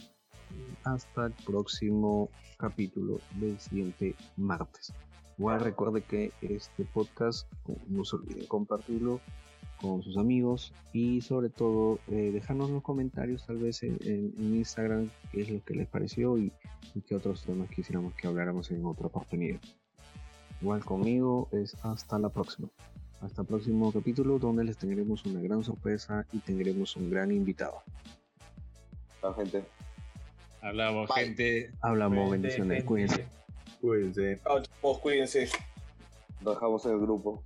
hasta el próximo capítulo del siguiente martes. Igual recuerde que este podcast no se olviden compartirlo con sus amigos y sobre todo eh, dejarnos los comentarios tal vez en, Instagram qué es lo que les pareció y, y qué otros temas quisiéramos que habláramos en otra oportunidad. Igual conmigo es hasta la próxima. Hasta el próximo capítulo donde les tendremos una gran sorpresa y tendremos un gran invitado. Chao, gente. Hablamos, gente. Hablamos, bendiciones. Cuídense. Cuídense. Chao, cuídense. Bajamos en el grupo.